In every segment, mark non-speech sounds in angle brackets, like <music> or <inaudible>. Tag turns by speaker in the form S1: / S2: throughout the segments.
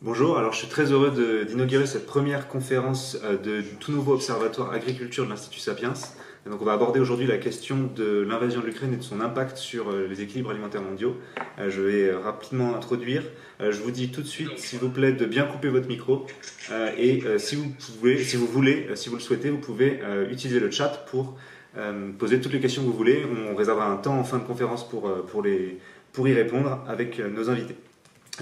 S1: Bonjour, alors je suis très heureux d'inaugurer cette première conférence euh, de tout nouveau observatoire agriculture de l'Institut Sapiens. donc on va aborder aujourd'hui la question de l'invasion de l'Ukraine et de son impact sur euh, les équilibres alimentaires mondiaux. Euh, je vais rapidement introduire. Je vous dis tout de suite, s'il vous plaît, de bien couper votre micro. Et si vous pouvez, si vous voulez, si vous le souhaitez, vous pouvez utiliser le chat pour poser toutes les questions que vous voulez. On réservera un temps en fin de conférence pour, pour, les, pour y répondre avec nos invités.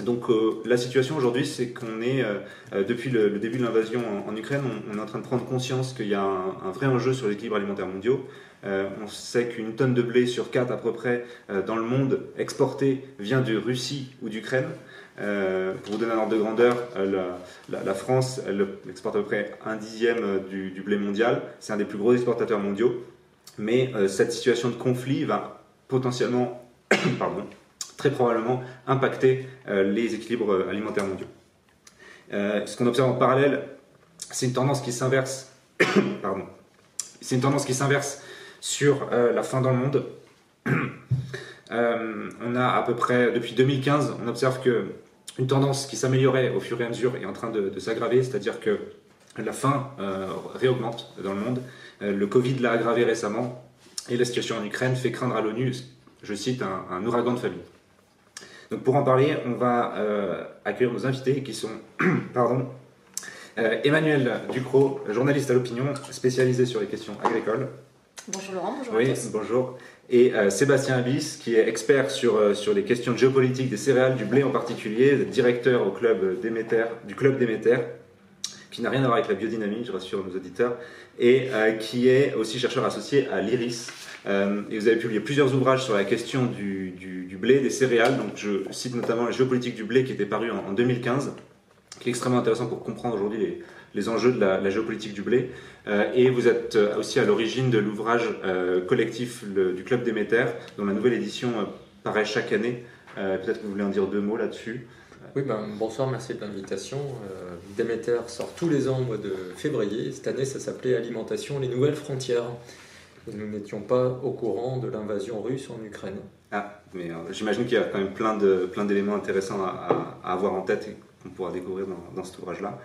S1: Donc euh, la situation aujourd'hui, c'est qu'on est, euh, euh, depuis le, début de l'invasion en, Ukraine, on, est en train de prendre conscience qu'il y a un, vrai enjeu sur l'équilibre alimentaire mondial. on sait qu'une tonne de blé sur quatre à peu près dans le monde exporté vient de Russie ou d'Ukraine. pour vous donner un ordre de grandeur, la, France elle exporte à peu près un dixième du blé mondial. C'est un des plus gros exportateurs mondiaux. Mais cette situation de conflit va potentiellement <coughs> pardon, très probablement impacter euh, les équilibres euh, alimentaires mondiaux. Euh, ce qu'on observe en parallèle, c'est une tendance qui s'inverse. <coughs> C'est une tendance qui s'inverse sur la faim dans le monde. <coughs> on a à peu près, depuis 2015, on observe que une tendance qui s'améliorait au fur et à mesure est en train de, s'aggraver, c'est-à-dire que la faim réaugmente dans le monde. le Covid l'a aggravé récemment et la situation en Ukraine fait craindre à l'ONU, je cite, un, un ouragan de famine. Donc pour en parler, on va euh, accueillir nos invités qui sont <clears throat> pardon, euh, Emmanuel Ducrot, journaliste à l'opinion, spécialisé sur les questions agricoles.
S2: Bonjour Laurent, bonjour
S1: oui, bonjour. Et euh, Sébastien Abyss, qui est expert sur, sur les questions géopolitiques des céréales, du blé en particulier, directeur au club Déméter, du club Déméter, qui n'a rien à voir avec la biodynamie, je rassure nos auditeurs, et qui est aussi chercheur associé à l'IRIS, euh, et vous avez publié plusieurs ouvrages sur la question du, blé, des céréales. Donc je cite notamment la géopolitique du blé qui était paru en, 2015, qui est extrêmement intéressant pour comprendre aujourd'hui les, enjeux de la, géopolitique du blé. Euh, et vous êtes euh, aussi à l'origine de l'ouvrage collectif du Club Déméter, dont la nouvelle édition paraît chaque année. Peut-être que vous voulez en dire deux mots là-dessus.
S3: Oui, ben, bonsoir, merci de l'invitation. Déméter sort tous les ans au mois de février. Cette année, ça s'appelait Alimentation, les nouvelles frontières nous n'étions pas au courant de l'invasion russe en Ukraine.
S1: Ah, mais euh, j'imagine qu'il y a quand même plein, de, plein d'éléments intéressants à, avoir en tête et qu'on pourra découvrir dans, cet ouvrage-là.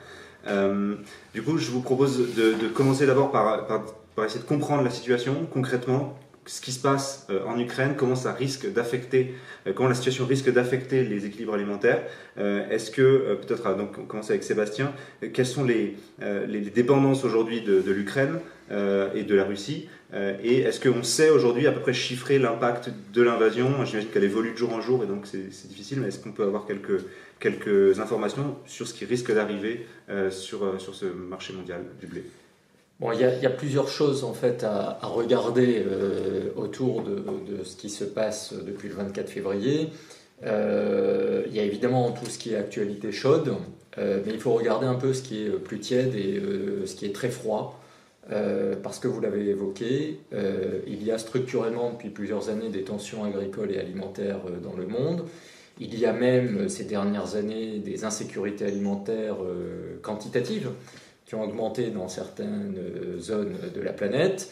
S1: Euh, du coup, je vous propose de, commencer d'abord par, essayer de comprendre la situation concrètement, ce qui se passe euh, en Ukraine, comment ça risque d'affecter, comment la situation risque d'affecter les équilibres alimentaires. Est-ce que, peut-être, donc on avec Sébastien, quelles sont les, dépendances aujourd'hui de, l'Ukraine et de la Russie euh, et est-ce qu'on sait aujourd'hui à peu près chiffrer l'impact de l'invasion? J'imagine qu'elle évolue de jour en jour et donc c'est difficile, mais est-ce qu'on peut avoir quelques, quelques informations sur ce qui risque d'arriver euh, sur, euh, sur ce marché mondial du blé?
S3: Bon, il y, a, plusieurs choses en fait à, regarder autour de, ce qui se passe depuis le 24 février. il y a évidemment tout ce qui est actualité chaude, mais il faut regarder un peu ce qui est plus tiède et ce qui est très froid. Euh, parce que vous l'avez évoqué, euh, il y a structurellement depuis plusieurs années des tensions agricoles et alimentaires euh, dans le monde. Il y a même ces dernières années des insécurités alimentaires quantitatives ont augmenté dans certaines zones de la planète.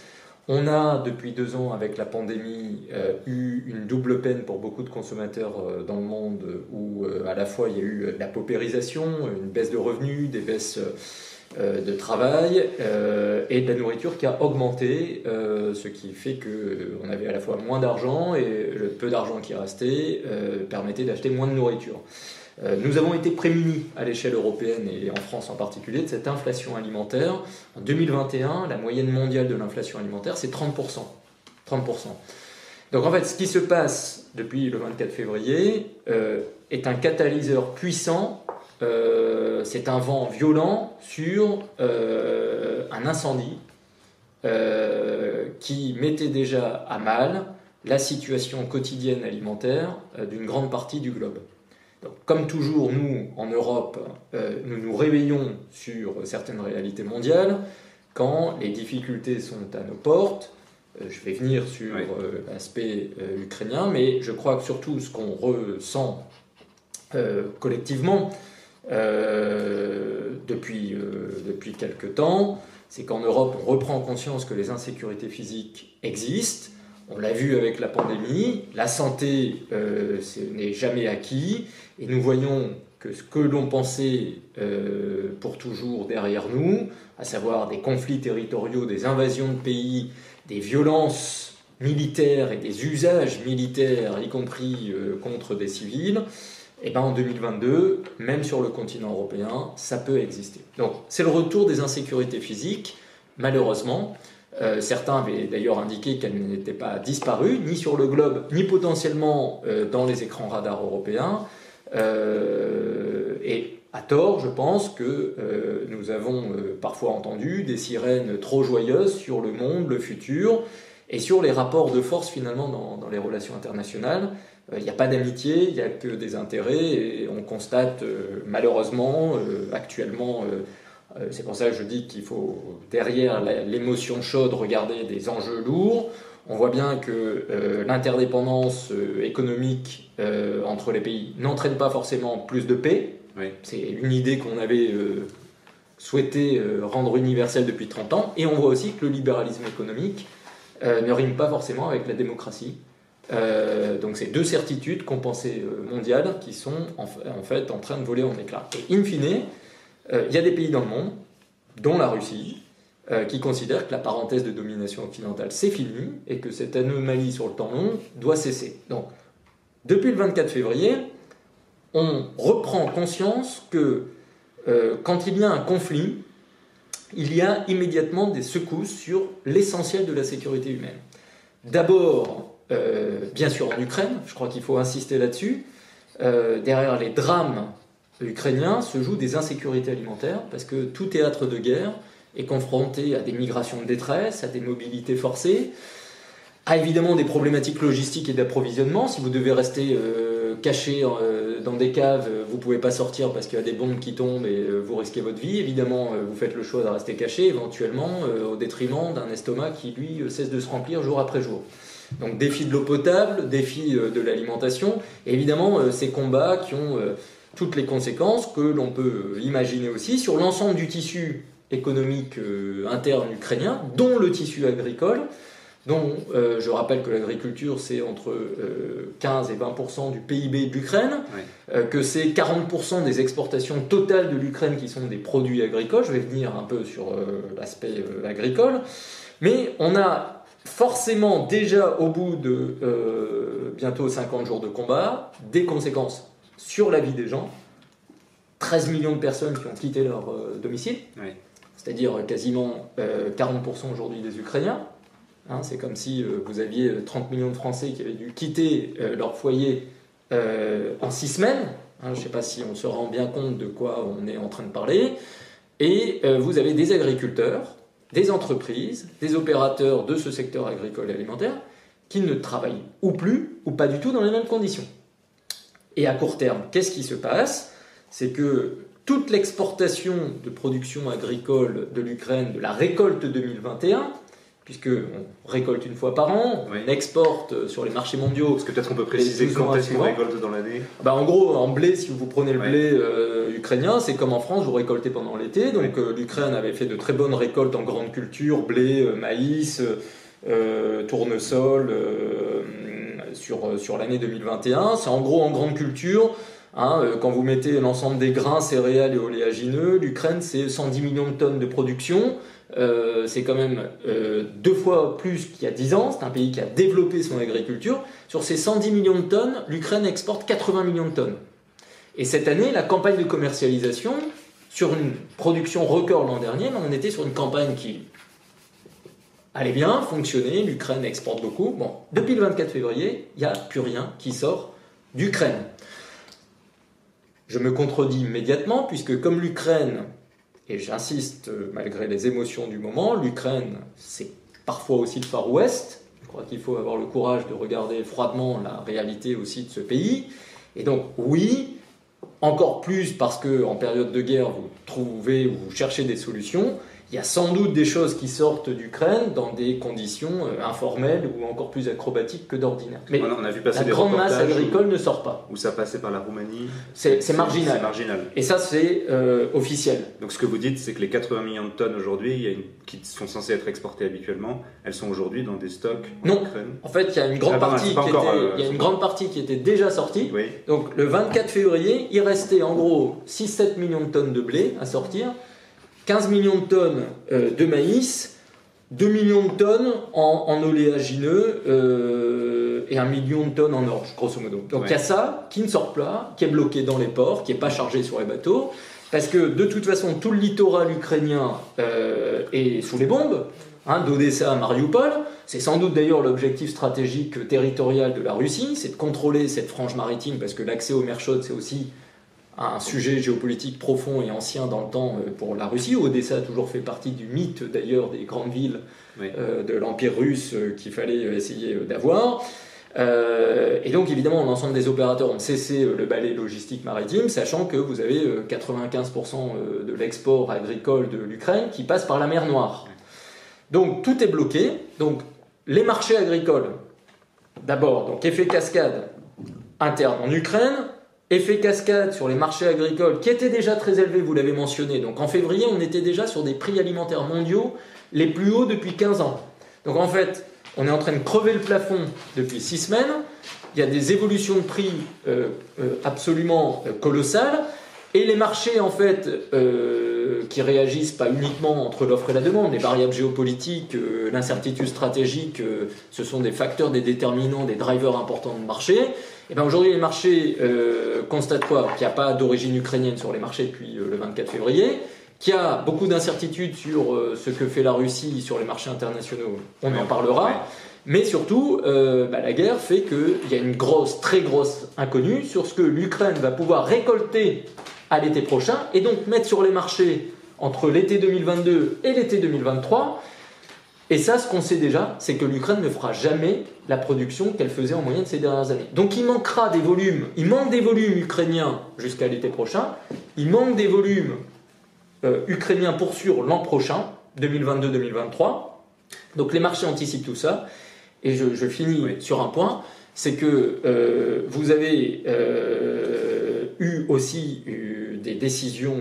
S3: On a depuis deux ans avec la pandémie eu une double peine pour beaucoup de consommateurs dans le monde où à la fois il y a eu la paupérisation, une baisse de revenus, des baisses euh, de travail euh, et de la nourriture qui a augmenté, euh, ce qui fait qu'on avait à la fois moins d'argent et le peu d'argent qui restait permettait d'acheter moins de nourriture. Nous avons été prémunis à l'échelle européenne et en France en particulier de cette inflation alimentaire. En 2021, la moyenne mondiale de l'inflation alimentaire, c'est 30%. 30%. Donc en fait, ce qui se passe depuis le 24 février est un catalyseur puissant euh, c'est un vent violent sur euh, un incendie euh, qui mettait déjà à mal la situation quotidienne alimentaire d'une grande partie du globe. Donc, comme toujours, nous, en Europe, nous nous réveillons sur certaines réalités mondiales quand les difficultés sont à nos portes. je vais venir sur l'aspect ukrainien, mais je crois que surtout ce qu'on ressent collectivement, euh, depuis, euh, depuis quelques temps, c'est qu'en Europe, on reprend conscience que les insécurités physiques existent. On l'a vu avec la pandémie, la santé, euh, n'est jamais acquis, et nous voyons que ce que l'on pensait euh, pour toujours derrière nous, à savoir des conflits territoriaux, des invasions de pays, des violences militaires et des usages militaires, y compris euh, contre des civils, et eh ben en 2022, même sur le continent européen, ça peut exister. Donc c'est le retour des insécurités physiques, malheureusement. Euh, certains avaient d'ailleurs indiqué qu'elles n'étaient pas disparues, ni sur le globe, ni potentiellement dans les écrans radars européens. Euh, et à tort, je pense que euh, nous avons euh, parfois entendu des sirènes trop joyeuses sur le monde, le futur, et sur les rapports de force finalement dans, les relations internationales. Il n'y a pas d'amitié, il n'y a que des intérêts, et on constate malheureusement actuellement, c'est pour ça que je dis qu'il faut derrière l'émotion chaude regarder des enjeux lourds. On voit bien que l'interdépendance économique euh, entre les pays n'entraîne pas forcément plus de paix. C'est une idée qu'on avait euh, souhaité euh, rendre universelle depuis 30 ans. Et on voit aussi que le libéralisme économique ne rime pas forcément avec la démocratie. donc c'est deux certitudes qu'on pensait mondiales qui sont en, fait en train de voler en éclats. Et in fine, il y a des pays dans le monde, dont la Russie, qui considèrent que la parenthèse de domination occidentale c'est fini et que cette anomalie sur le temps long doit cesser. Donc depuis le 24 février, on reprend conscience que euh, quand il y a un conflit, il y a immédiatement des secousses sur l'essentiel de la sécurité humaine. D'abord, euh, bien sûr en Ukraine, je crois qu'il faut insister là-dessus, euh, derrière les drames ukrainiens se jouent des insécurités alimentaires, parce que tout théâtre de guerre est confronté à des migrations de détresse, à des mobilités forcées, a évidemment des problématiques logistiques et d'approvisionnement. Si vous devez rester euh, caché euh, dans des caves, euh, vous ne pouvez pas sortir parce qu'il y a des bombes qui tombent et vous risquez votre vie. Évidemment, vous faites le choix de rester caché, éventuellement au détriment d'un estomac qui, lui, cesse de se remplir jour après jour. Donc défi de l'eau potable, défi de l'alimentation, évidemment ces combats qui ont toutes les conséquences que l'on peut imaginer aussi sur l'ensemble du tissu économique interne ukrainien, dont le tissu agricole, dont euh, je rappelle que l'agriculture, c'est entre 15 euh, et 20% du PIB de l'Ukraine, euh, que c'est 40% des exportations totales de l'Ukraine qui sont des produits agricoles. Je vais venir un peu sur l'aspect agricole. Mais on a forcément déjà, au bout de bientôt 50 jours de combat, des conséquences sur la vie des gens. 13 millions de personnes qui ont quitté leur domicile, c'est-à-dire quasiment 40% aujourd'hui des Ukrainiens. Hein, c'est comme si euh, vous aviez 30 euh, millions de Français qui avaient dû quitter euh, leur foyer en six semaines. Hein, je ne sais pas si on se rend bien compte de quoi on est en train de parler. Et vous avez des agriculteurs, des entreprises, des opérateurs de ce secteur agricole et alimentaire qui ne travaillent ou plus ou pas du tout dans les mêmes conditions. Et à court terme, qu'est-ce qui se passe? C'est que toute l'exportation de production agricole de l'Ukraine de la récolte 2021 puisqu'on récolte une fois par an, on exporte sur les marchés mondiaux.
S1: Parce que peut-être on peut préciser quand est-ce qu'on récolte dans l'année.
S3: Bah, En gros, en blé, si vous prenez le blé euh, ukrainien, c'est comme en France, vous récoltez pendant l'été. Donc euh, l'Ukraine avait fait de très bonnes récoltes en grande culture, blé, euh, maïs, tournesol, sur, sur l'année 2021. C'est en gros en grande culture. Hein, quand vous mettez l'ensemble des grains, céréales et oléagineux, l'Ukraine c'est 110 millions de tonnes de production. Euh, c'est quand même euh, deux fois plus qu'il y a 10 ans. C'est un pays qui a développé son agriculture. Sur ces 110 millions de tonnes, l'Ukraine exporte 80 millions de tonnes. Et cette année, la campagne de commercialisation, sur une production record l'an dernier, on était sur une campagne qui allait bien, fonctionnait. L'Ukraine exporte beaucoup. Bon, depuis le 24 février, il n'y a plus rien qui sort d'Ukraine. Je me contredis immédiatement, puisque comme l'Ukraine et j'insiste, euh, malgré les émotions du moment, l'Ukraine, c'est parfois aussi le Far West. Je crois qu'il faut avoir le courage de regarder froidement la réalité aussi de ce pays. Et donc, oui, encore plus parce que en période de guerre, vous trouvez ou vous cherchez des solutions, Il y a sans doute des choses qui sortent d'Ukraine dans des conditions euh, informelles ou encore plus acrobatiques que d'ordinaire.
S1: Mais on a vu passer
S3: la
S1: des
S3: grande masse agricole ne sort pas.
S1: Où ça passait par la Roumanie.
S3: C'est marginal.
S1: marginal.
S3: Et ça, c'est euh, officiel.
S1: Donc ce que vous dites, c'est que les 80 millions de tonnes aujourd'hui, qui sont censées être exportées habituellement, elles sont aujourd'hui dans des stocks
S3: en non. Ukraine. En fait, il y a une grande, ah, partie, qui était, euh, il y a une grande partie qui était déjà sortie.
S1: Oui.
S3: Donc le 24 février, il restait en gros 6-7 millions de tonnes de blé à sortir. 15 millions de tonnes euh, de maïs, 2 millions de tonnes en, oléagineux euh, et 1 million de tonnes en orge, grosso modo. Donc il y a ça qui ne sort pas, qui est bloqué dans les ports, qui n'est pas chargé sur les bateaux, parce que de toute façon, tout le littoral ukrainien euh, est sous les bombes. Hein, d'Odessa à Mariupol. C'est sans doute d'ailleurs l'objectif stratégique territorial de la Russie, c'est de contrôler cette frange maritime, parce que l'accès aux mers chaudes, c'est aussi un sujet géopolitique profond et ancien dans le temps euh, pour la Russie. Odessa a toujours fait partie du mythe d'ailleurs des grandes villes euh, de l'Empire russe euh, qu'il fallait essayer d'avoir. et donc évidemment l'ensemble des opérateurs ont cessé le balai logistique maritime, sachant que vous avez 95% de l'export agricole de l'Ukraine qui passe par la mer Noire. Donc tout est bloqué. Donc les marchés agricoles, d'abord, donc effet cascade interne en Ukraine, Effet cascade sur les marchés agricoles qui étaient déjà très élevés, vous l'avez mentionné. Donc en février, on était déjà sur des prix alimentaires mondiaux les plus hauts depuis 15 ans. Donc en fait, on est en train de crever le plafond depuis 6 semaines. Il y a des évolutions de prix euh, euh, absolument euh, colossales. Et les marchés, en fait, qui réagissent pas uniquement entre l'offre et la demande, les variables géopolitiques, l'incertitude stratégique, ce sont des facteurs, des déterminants, des drivers importants de marché. Et bien aujourd'hui, les marchés euh, constatent quoi? Qu'il n'y a pas d'origine ukrainienne sur les marchés depuis euh, le 24 février, qu'il y a beaucoup d'incertitudes sur euh, ce que fait la Russie sur les marchés internationaux, on en parlera. Mais surtout, bah, la guerre fait qu'il y a une grosse, très grosse inconnue sur ce que l'Ukraine va pouvoir récolter à l'été prochain et donc mettre sur les marchés entre l'été 2022 et l'été 2023 et ça, ce qu'on sait déjà, c'est que l'Ukraine ne fera jamais la production qu'elle faisait en moyenne ces dernières années. Donc il manquera des volumes, il manque des volumes ukrainiens jusqu'à l'été prochain, il manque des volumes euh, ukrainiens pour sûr l'an prochain, 2022-2023. Donc les marchés anticipent tout ça. Et je, finis sur un point, c'est que euh, vous avez euh, eu aussi des décisions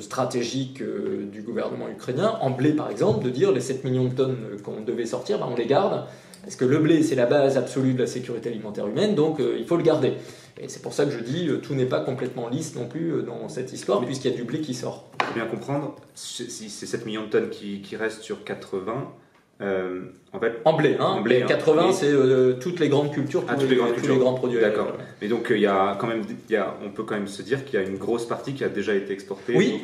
S3: stratégique euh, du gouvernement ukrainien, en blé par exemple, de dire les 7 millions de tonnes qu'on devait sortir, ben, on les garde, parce que le blé c'est la base absolue de la sécurité alimentaire humaine, donc euh, il faut le garder. Et c'est pour ça que je dis, euh, tout n'est pas complètement lisse non plus dans cette histoire, puisqu'il y a du blé qui sort.
S1: Pour bien comprendre, si c'est 7 millions de tonnes qui, restent sur 80,
S3: euh, en fait, en blé, hein, en blé 80, hein. c'est euh, toutes les grandes cultures,
S1: ah, tous, les, grands produits. D'accord. Mais donc, euh, il y a quand même, il y a, on peut quand même se dire qu'il y a une grosse partie qui a déjà été exportée.
S3: Oui.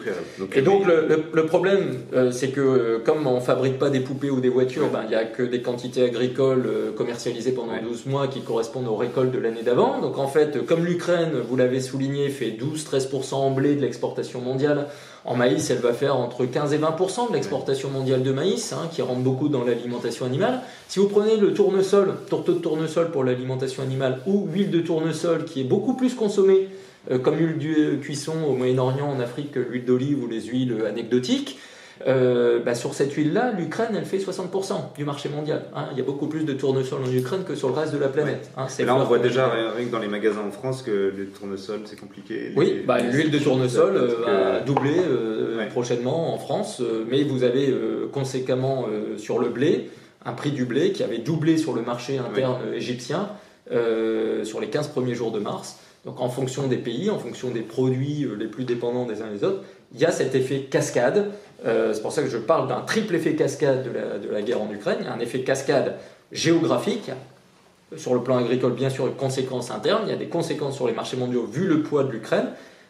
S3: et donc, le, le, problème, c'est que comme on fabrique pas des poupées ou des voitures, ben, il n'y a que des quantités agricoles commercialisées pendant 12 mois qui correspondent aux récoltes de l'année d'avant. Donc, en fait, comme l'Ukraine, vous l'avez souligné, fait 12-13% en blé de l'exportation mondiale, en maïs, elle va faire entre 15 et 20% de l'exportation mondiale de maïs, hein, qui rentre beaucoup dans l'alimentation animale. Si vous prenez le tournesol, tourteau de tournesol pour l'alimentation animale, ou huile de tournesol, qui est beaucoup plus consommée euh, comme huile de cuisson au Moyen-Orient, en Afrique, que l'huile d'olive ou les huiles anecdotiques, euh, bah, sur cette huile-là, l'Ukraine, elle fait 60% du marché mondial. Hein. Il y a beaucoup plus de tournesol en Ukraine que sur le reste de la planète.
S1: Hein. Et là, on voit déjà rien que dans les magasins en France que le tournesol, c'est compliqué.
S3: Oui, bah, l'huile de tournesol euh, va doubler euh, prochainement en France, mais vous avez conséquemment sur le blé un prix du blé qui avait doublé sur le marché interne égyptien sur les 15 premiers jours de mars. Donc en fonction des pays, en fonction des produits les plus dépendants des uns des autres, il y a cet effet cascade. Euh, c'est pour ça que je parle d'un triple effet cascade de la, guerre en Ukraine. Il y a un effet cascade géographique, sur le plan agricole, bien sûr, une conséquence interne. Il y a des conséquences sur les marchés mondiaux vu le poids de l'Ukraine.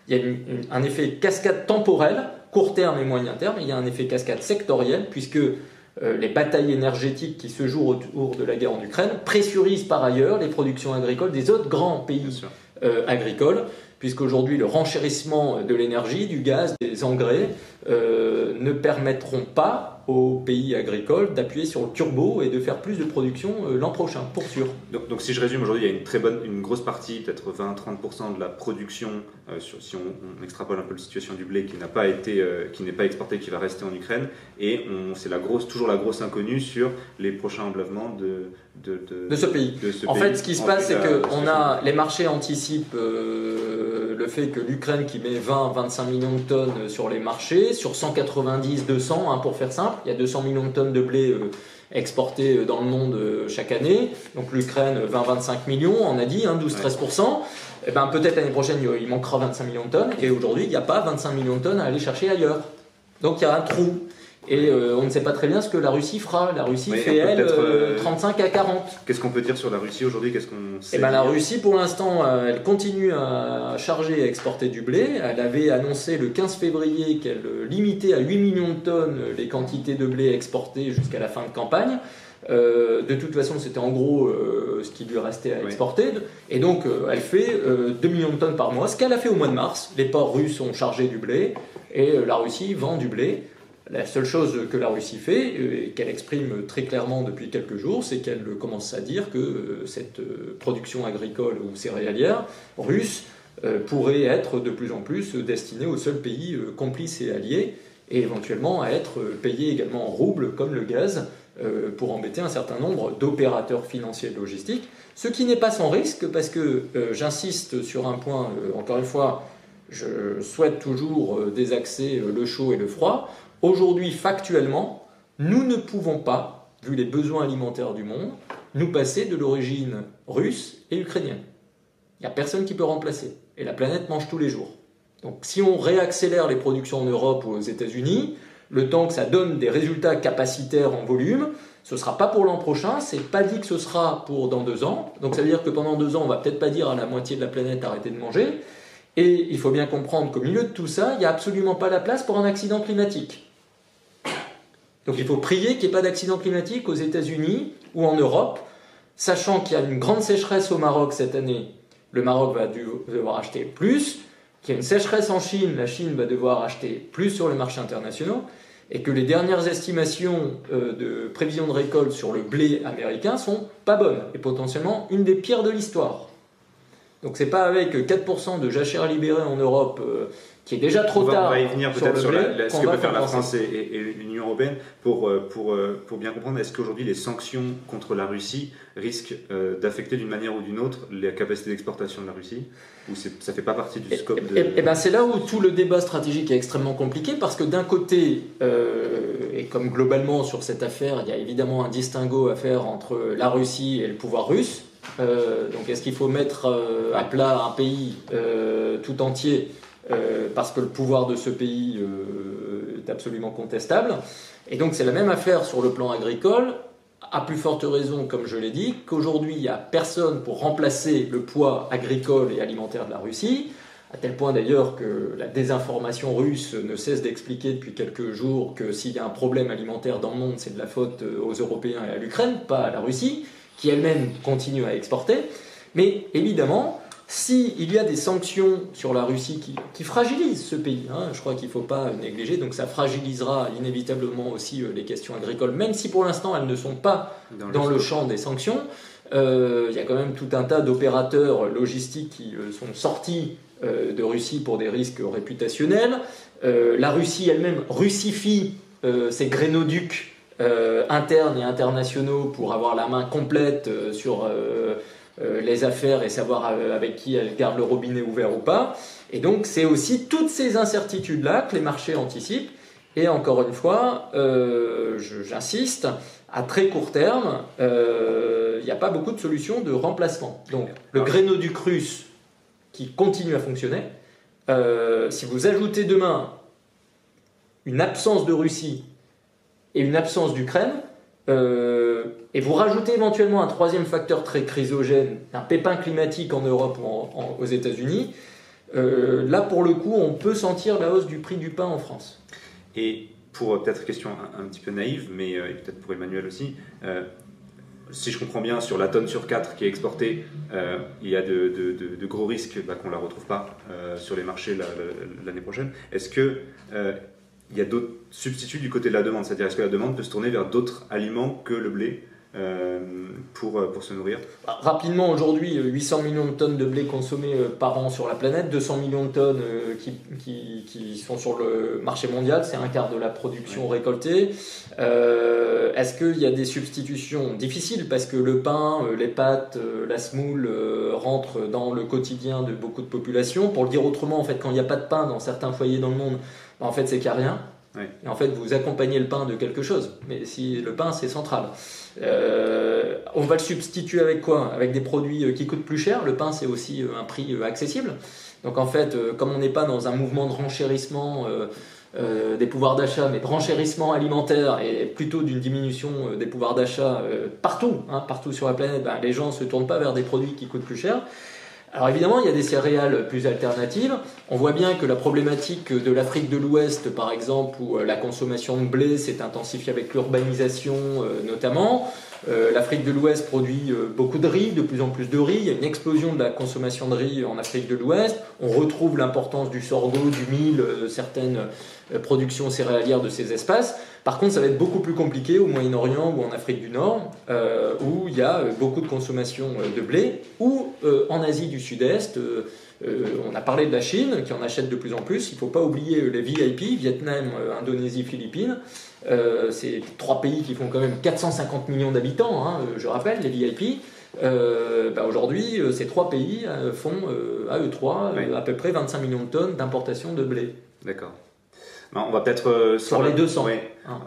S3: Il y a un effet cascade temporel, court terme et moyen terme. il y a un effet cascade sectoriel, puisque euh, les batailles énergétiques qui se jouent autour de la guerre en Ukraine pressurisent par ailleurs les productions agricoles des autres grands pays euh, agricoles puisqu'aujourd'hui le renchérissement de l'énergie, du gaz, des engrais euh, ne permettront pas aux pays agricoles d'appuyer sur le turbo et de faire plus de production euh, l'an prochain, pour sûr.
S1: Donc, si je résume, aujourd'hui il y a une très bonne, une grosse partie, peut-être 20-30% de la production si on, extrapole un peu la situation du blé qui n'a pas été, qui n'est pas exporté, qui va rester en Ukraine, et c'est la grosse, toujours la grosse inconnue sur les prochains enlèvements de,
S3: de, de, ce pays. en fait, ce qui se passe, c'est que on a les marchés anticipent le fait que l'Ukraine qui met 20-25 millions de tonnes sur les marchés, sur 190-200, hein, pour faire simple, il y a 200 millions de tonnes de blé exportés dans le monde chaque année. Donc l'Ukraine, 20-25 millions, on a dit, hein, 12-13%. Et ben, peut-être l'année prochaine, il manquera 25 millions de tonnes. Et aujourd'hui, il n'y a pas 25 millions de tonnes à aller chercher ailleurs. Donc il y a un trou. Et euh, on ne sait pas très bien ce que la Russie fera. La Russie fait, elle, 35 euh, euh, à 40.
S1: Qu'est-ce qu'on peut dire sur la Russie aujourd'hui? Qu'est-ce qu'on
S3: eh ben, La Russie, pour l'instant, elle continue à charger et à exporter du blé. Elle avait annoncé le 15 février qu'elle limitait à 8 millions de tonnes les quantités de blé exportées jusqu'à la fin de campagne. De toute façon, c'était en gros ce qui lui restait à exporter. Et donc, elle fait 2 millions de tonnes par mois, ce qu'elle a fait au mois de mars. Les ports russes ont chargé du blé et la Russie vend du blé. La seule chose que la Russie fait, euh, et qu'elle exprime très clairement depuis quelques jours, c'est qu'elle commence à dire que euh, cette euh, production agricole ou céréalière russe pourrait être de plus en plus destinée aux seuls pays complices et alliés, et éventuellement à être payée également en roubles, comme le gaz, pour embêter un certain nombre d'opérateurs financiers et logistiques, ce qui n'est pas sans risque, parce que j'insiste sur un point, encore une fois, je souhaite toujours désaxer le chaud et le froid. Aujourd'hui, factuellement, nous ne pouvons pas, vu les besoins alimentaires du monde, nous passer de l'origine russe et ukrainienne. Il n'y a personne qui peut remplacer. Et la planète mange tous les jours. Donc si on réaccélère les productions en Europe ou aux États-Unis, le temps que ça donne des résultats capacitaires en volume, ce ne sera pas pour l'an prochain, c'est pas dit que ce sera pour dans deux ans. Donc ça veut dire que pendant deux ans, on va peut-être pas dire à la moitié de la planète arrêter de manger. Et il faut bien comprendre qu'au milieu de tout ça, il n'y a absolument pas la place pour un accident climatique. Donc il faut prier qu'il n'y ait pas d'accident climatique aux États-Unis ou en Europe, sachant qu'il y a une grande sécheresse au Maroc cette année. Le Maroc va devoir acheter plus, qu'il y a une sécheresse en Chine, la Chine va devoir acheter plus sur les marchés internationaux, et que les dernières estimations euh, de prévision de récolte sur le blé américain sont pas bonnes, et potentiellement une des pires de l'histoire. Donc c'est pas avec 4% de jachères libérées en Europe euh, qui est déjà trop tard.
S1: On va y venir peut-être sur, ce que peut faire la France et, l'Union européenne pour, euh, pour, euh, pour bien comprendre est-ce qu'aujourd'hui les sanctions contre la Russie risquent euh, d'affecter d'une manière ou d'une autre la capacité d'exportation de la Russie? Ou ça ne fait pas partie du scope de...
S3: Et, ben c'est là où tout le débat stratégique est extrêmement compliqué parce que d'un côté, et comme globalement sur cette affaire, il y a évidemment un distinguo à faire entre la Russie et le pouvoir russe. donc est-ce qu'il faut mettre à plat un pays tout entier euh, parce que le pouvoir de ce pays euh, est absolument contestable. Et donc c'est la même affaire sur le plan agricole, à plus forte raison, comme je l'ai dit, qu'aujourd'hui il n'y a personne pour remplacer le poids agricole et alimentaire de la Russie, à tel point d'ailleurs que la désinformation russe ne cesse d'expliquer depuis quelques jours que s'il y a un problème alimentaire dans le monde, c'est de la faute aux Européens et à l'Ukraine, pas à la Russie, qui elle-même continue à exporter. Mais évidemment, s'il y a des sanctions sur la Russie qui, fragilisent ce pays, hein, je crois qu'il ne faut pas négliger, donc ça fragilisera inévitablement aussi euh, les questions agricoles, même si pour l'instant elles ne sont pas dans, le champ des sanctions. Euh, il y a quand même tout un tas d'opérateurs logistiques qui euh, sont sortis de Russie pour des risques réputationnels. la Russie elle-même russifie ses grénoducs internes et internationaux pour avoir la main complète sur les affaires et savoir euh, avec qui elle garde le robinet ouvert ou pas. Et donc c'est aussi toutes ces incertitudes-là que les marchés anticipent. Et encore une fois, euh, j'insiste, à très court terme, il n'y a pas beaucoup de solutions de remplacement. Donc le grénoduc russe qui continue à fonctionner, si vous ajoutez demain une absence de Russie et une absence d'Ukraine, euh, et vous rajoutez éventuellement un troisième facteur très chrysogène, un pépin climatique en Europe ou aux États-Unis, euh, là pour le coup on peut sentir la hausse du prix du pain en France.
S1: Et pour peut-être question un, petit peu naïve, mais euh, peut-être pour Emmanuel aussi, si je comprends bien, sur la tonne sur 4 qui est exportée, il y a de, gros risques bah, qu'on ne la retrouve pas sur les marchés l'année prochaine. Est-ce que il y a d'autres substituts du côté de la demande. C'est-à-dire, est-ce que la demande peut se tourner vers d'autres aliments que le blé euh, pour, pour se nourrir?
S3: Bah, Rapidement, aujourd'hui, 800 millions de tonnes de blé consommées par an sur la planète, 200 millions de tonnes qui, qui, qui sont sur le marché mondial, c'est un quart de la production récoltée. Est-ce qu'il y a des substitutions difficiles? Parce que le pain, les pâtes, la semoule rentrent dans le quotidien de beaucoup de populations. Pour le dire autrement, en fait, quand il n'y a pas de pain dans certains foyers dans le monde, en fait, c'est qu'il n'y a rien. Et en fait, vous accompagnez le pain de quelque chose. Mais si le pain, c'est central. Euh, on va le substituer avec quoi? Avec des produits euh, qui coûtent plus cher. Le pain, c'est aussi euh, un prix accessible. Donc en fait, comme on n'est pas dans un mouvement de renchérissement des pouvoirs d'achat, mais de renchérissement alimentaire et plutôt d'une diminution des pouvoirs d'achat partout, hein, partout sur la planète, ben, les gens ne se tournent pas vers des produits qui coûtent plus cher. Alors évidemment, il y a des céréales plus alternatives. On voit bien que la problématique de l'Afrique de l'Ouest, par exemple, où euh, la consommation de blé s'est intensifiée avec l'urbanisation euh, notamment, euh, L'Afrique de l'Ouest produit beaucoup de riz, de plus en plus de riz. Il y a une explosion de la consommation de riz en Afrique de l'Ouest. On retrouve l'importance du sorgho, du mil, certaines productions céréalières de ces espaces. Par contre, ça va être beaucoup plus compliqué au Moyen-Orient ou en Afrique du Nord, euh, où il y a euh, beaucoup de consommation euh, de blé, ou en Asie du Sud-Est. on a parlé de la Chine, qui en achète de plus en plus. Il ne faut pas oublier les VIP, Vietnam, Indonésie, Philippines. c'est trois pays qui font quand même 450 millions d'habitants, hein, je rappelle, les VIP. Bah, aujourd'hui, ces trois pays font à eux trois à peu près 25 millions de tonnes d'importation de blé.
S1: D'accord. On va peut-être euh,
S3: sur les 200.
S1: Ah.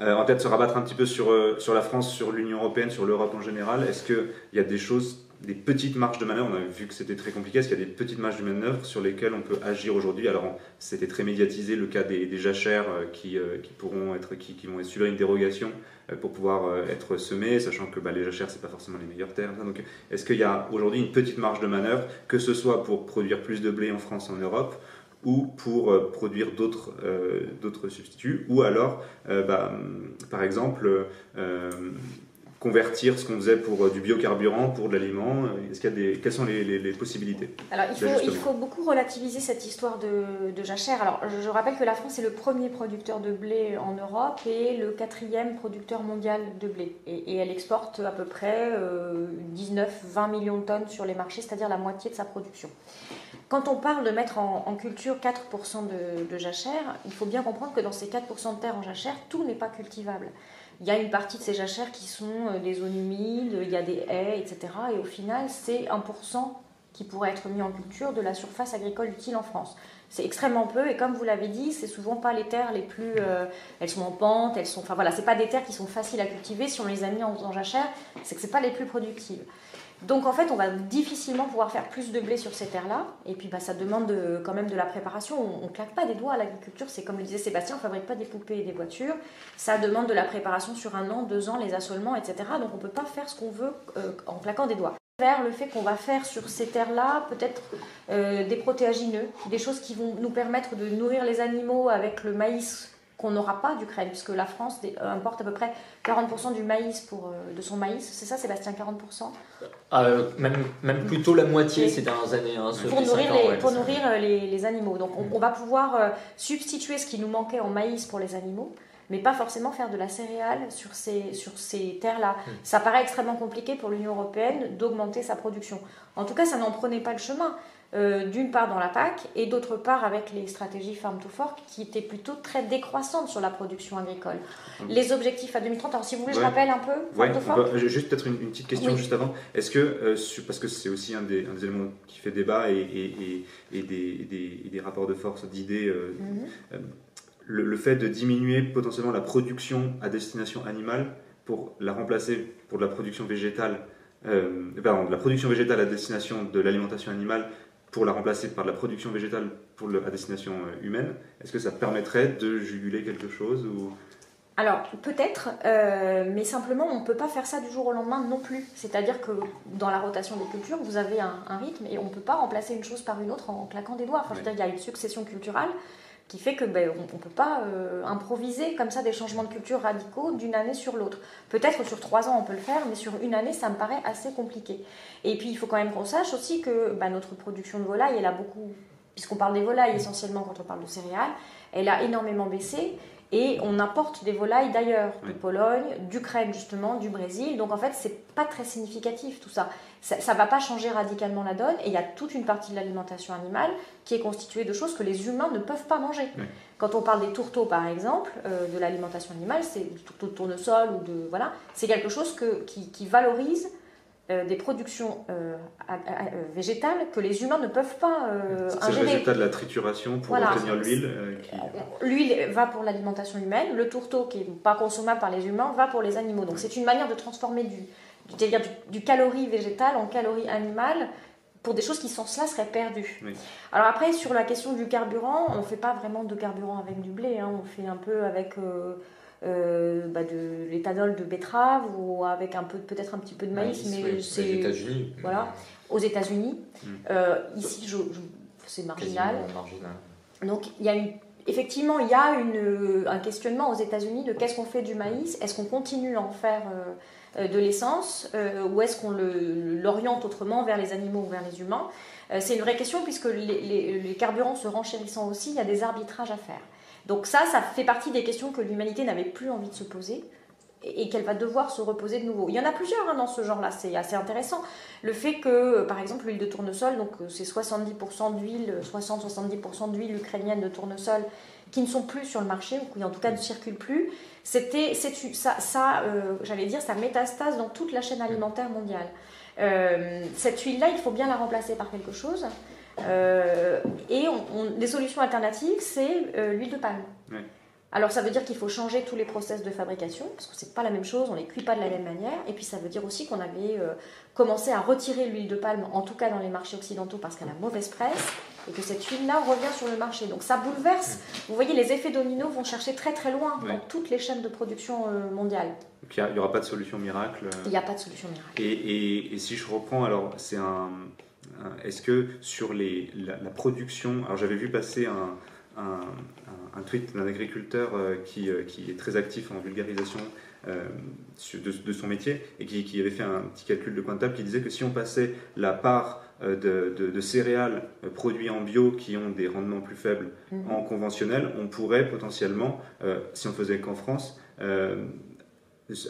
S1: Euh, on va peut-être se rabattre un petit peu sur, euh, sur la France, sur l'Union européenne, sur l'Europe en général. Est-ce qu'il y a des choses, des petites marges de manœuvre? On a vu que c'était très compliqué. Est-ce qu'il y a des petites marges de manœuvre sur lesquelles on peut agir aujourd'hui? Alors, c'était très médiatisé le cas des, des jachères qui, qui, pourront être, qui, qui, vont subir une dérogation pour pouvoir être semées, sachant que bah, les jachères, c'est pas forcément les meilleurs termes. Donc, est-ce qu'il y a aujourd'hui une petite marge de manœuvre, que ce soit pour produire plus de blé en France, en Europe ou pour euh, produire d'autres euh, d'autres substituts, ou alors, euh, bah, par exemple, convertir ce qu'on faisait pour du biocarburant pour de l'aliment Est-ce qu'il y a des, Quelles sont les, les, possibilités
S2: Alors, il faut, il faut, beaucoup relativiser cette histoire de, de, jachère. Alors, je, rappelle que la France est le premier producteur de blé en Europe et le quatrième producteur mondial de blé. Et, et elle exporte à peu près 19-20 millions de tonnes sur les marchés, c'est-à-dire la moitié de sa production. Quand on parle de mettre en, culture 4% de, de, jachère, il faut bien comprendre que dans ces 4% de terre en jachère, tout n'est pas cultivable. Il y a une partie de ces jachères qui sont euh, des zones humides, il y a des haies, etc. Et au final, c'est 1% qui pourrait être mis en culture de la surface agricole utile en France. C'est extrêmement peu et comme vous l'avez dit, c'est souvent pas les terres les plus. Euh, elles sont en pente, elles sont. Enfin voilà, c'est pas des terres qui sont faciles à cultiver. Si on les a mis en, en jachère, c'est que c'est pas les plus productives. Donc en fait, on va difficilement pouvoir faire plus de blé sur ces terres-là. Et puis bah, ça demande quand même de la préparation. On ne claque pas des doigts à l'agriculture. C'est comme le disait Sébastien, on fabrique pas des poupées et des voitures. Ça demande de la préparation sur un an, deux ans, les assolements, etc. Donc on peut pas faire ce qu'on veut euh, en claquant des doigts. Vers le fait qu'on va faire sur ces terres-là peut-être euh, des protéagineux, des choses qui vont nous permettre de nourrir les animaux avec le maïs qu'on n'aura pas d'Ukraine, puisque la France euh, importe à peu près 40% du maïs pour, euh, de son maïs. C'est ça, Sébastien, 40%
S3: ah, euh, même, même plutôt la moitié ces dernières années. Hein,
S2: pour nourrir, les, pour nourrir les, animaux. Donc on, va pouvoir substituer ce qui nous manquait en maïs pour les animaux mais pas forcément faire de la céréale sur ces, sur ces terres-là. Hmm. Ça paraît extrêmement compliqué pour l'Union européenne d'augmenter sa production. En tout cas, ça n'en prenait pas le chemin. Euh, d'une part dans la PAC et d'autre part avec les stratégies Farm to Fork qui étaient plutôt très décroissantes sur la production agricole. Hum. Les objectifs à 2030, alors si vous voulez, je rappelle un peu
S1: Farm to Fork Juste peut-être une, petite question juste avant. Est-ce que, euh, parce que c'est aussi un des, éléments qui fait débat et, et, et, des, des, rapports de force, d'idées, euh, mhm. le, fait de diminuer potentiellement la production à destination animale pour la remplacer pour de la production végétale pardon, de la production végétale à destination de l'alimentation animale pour la remplacer par de la production végétale pour le, à destination euh, humaine, est-ce que ça permettrait de juguler quelque chose ou...
S2: Alors peut-être, euh, mais simplement on ne peut pas faire ça du jour au lendemain non plus. C'est-à-dire que dans la rotation des cultures, vous avez un, rythme et on ne peut pas remplacer une chose par une autre en claquant des doigts. Enfin, je veux dire, il y a une succession culturelle qui fait que ben, on ne peut pas euh, improviser comme ça des changements de culture radicaux d'une année sur l'autre. Peut-être sur trois ans on peut le faire, mais sur une année ça me paraît assez compliqué. Et puis il faut quand même qu'on sache aussi que ben, notre production de volaille elle a beaucoup puisqu'on parle des volailles essentiellement quand on parle de céréales, elle a énormément baissé. Et on importe des volailles d'ailleurs, de Pologne, d'Ukraine justement, du Brésil. Donc en fait, c'est pas très significatif tout ça. Ça ne va pas changer radicalement la donne. Et il y a toute une partie de l'alimentation animale qui est constituée de choses que les humains ne peuvent pas manger. Quand on parle des tourteaux par exemple, euh, de l'alimentation animale, c'est du tourteau de tournesol ou de voilà, c'est quelque chose que, qui, qui valorise euh, des productions euh, végétales que les humains ne peuvent pas
S1: C'est le résultat de la trituration pour obtenir l'huile.
S2: L'huile va pour l'alimentation humaine, le tourteau qui n'est pas consommable par les humains va pour les animaux. Donc c'est une manière de transformer du, du, du, du calorie végétal en calorie animale pour des choses qui sans cela seraient perdues. Alors après, sur la question du carburant, on ne fait pas vraiment de carburant avec du blé, hein. on fait un peu avec... Euh, bah de l'éthanol de betterave ou avec un peu peut-être un petit peu de maïs, mais c'est aux
S3: États-Unis.
S2: Voilà, aux États-Unis. Mm. Euh, ici, je, c'est marginal. Donc il y a une, effectivement il y a une, un questionnement aux États-Unis de qu'est-ce qu'on fait du maïs? Est-ce qu'on continue à en faire euh, de l'essence ou est-ce qu'on l'oriente autrement vers les animaux ou vers les humains C'est une vraie question puisque les, carburants se renchérissant aussi, il y a des arbitrages à faire. Donc ça, ça fait partie des questions que l'humanité n'avait plus envie de se poser et qu'elle va devoir se reposer de nouveau. Il y en a plusieurs hein, dans ce genre-là, c'est assez intéressant. Le fait que, par exemple, l'huile de tournesol, donc euh, c'est 70% d'huile, 60-70% d'huile ukrainienne de tournesol qui ne sont plus sur le marché, ou qui en tout cas ne circulent plus, c'était, ça, ça euh, j'allais dire, ça métastase dans toute la chaîne alimentaire mondiale. Euh, cette huile-là, il faut bien la remplacer par quelque chose. Euh, et on, des solutions alternatives, c'est l'huile de palme. Alors ça veut dire qu'il faut changer tous les process de fabrication, parce que c'est pas la même chose, on les cuit pas de la même manière. Et puis ça veut dire aussi qu'on avait euh, commencé à retirer l'huile de palme, en tout cas dans les marchés occidentaux, parce qu'elle a mauvaise presse, et que cette huile-là revient sur le marché. Donc ça bouleverse. Vous voyez, les effets domino vont chercher très très loin dans toutes les chaînes de production mondiales.
S1: Donc il n'y aura pas de solution miracle.
S2: Il n'y a pas de solution miracle.
S1: et si je reprends, alors c'est un euh, est-ce que sur les, la, production, alors j'avais vu passer un, un, tweet d'un agriculteur euh, qui, euh, qui, est très actif en vulgarisation de, son métier et qui, qui, avait fait un petit calcul de table qui disait que si on passait la part de, de, céréales produits en bio qui ont des rendements plus faibles mhm. en conventionnel, on pourrait potentiellement, si on faisait qu'en France,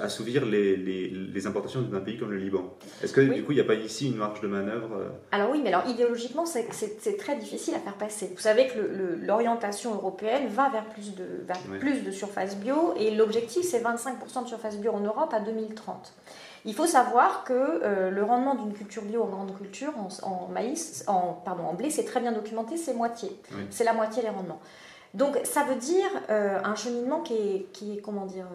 S1: assouvir les, les, importations d'un pays comme le Liban. Est-ce que du coup, il n'y a pas ici une marge de manœuvre euh
S2: Alors oui, mais alors idéologiquement, c'est très difficile à faire passer. Vous savez que l'orientation européenne va vers plus de, plus de surface bio et l'objectif, c'est 25% de surface bio en Europe à 2030. Il faut savoir que euh, le rendement d'une culture bio en grande culture, en, maïs, en, pardon, en blé, c'est très bien documenté, c'est moitié. C'est la moitié des rendements. Donc ça veut dire euh, un cheminement qui est, qui est comment dire,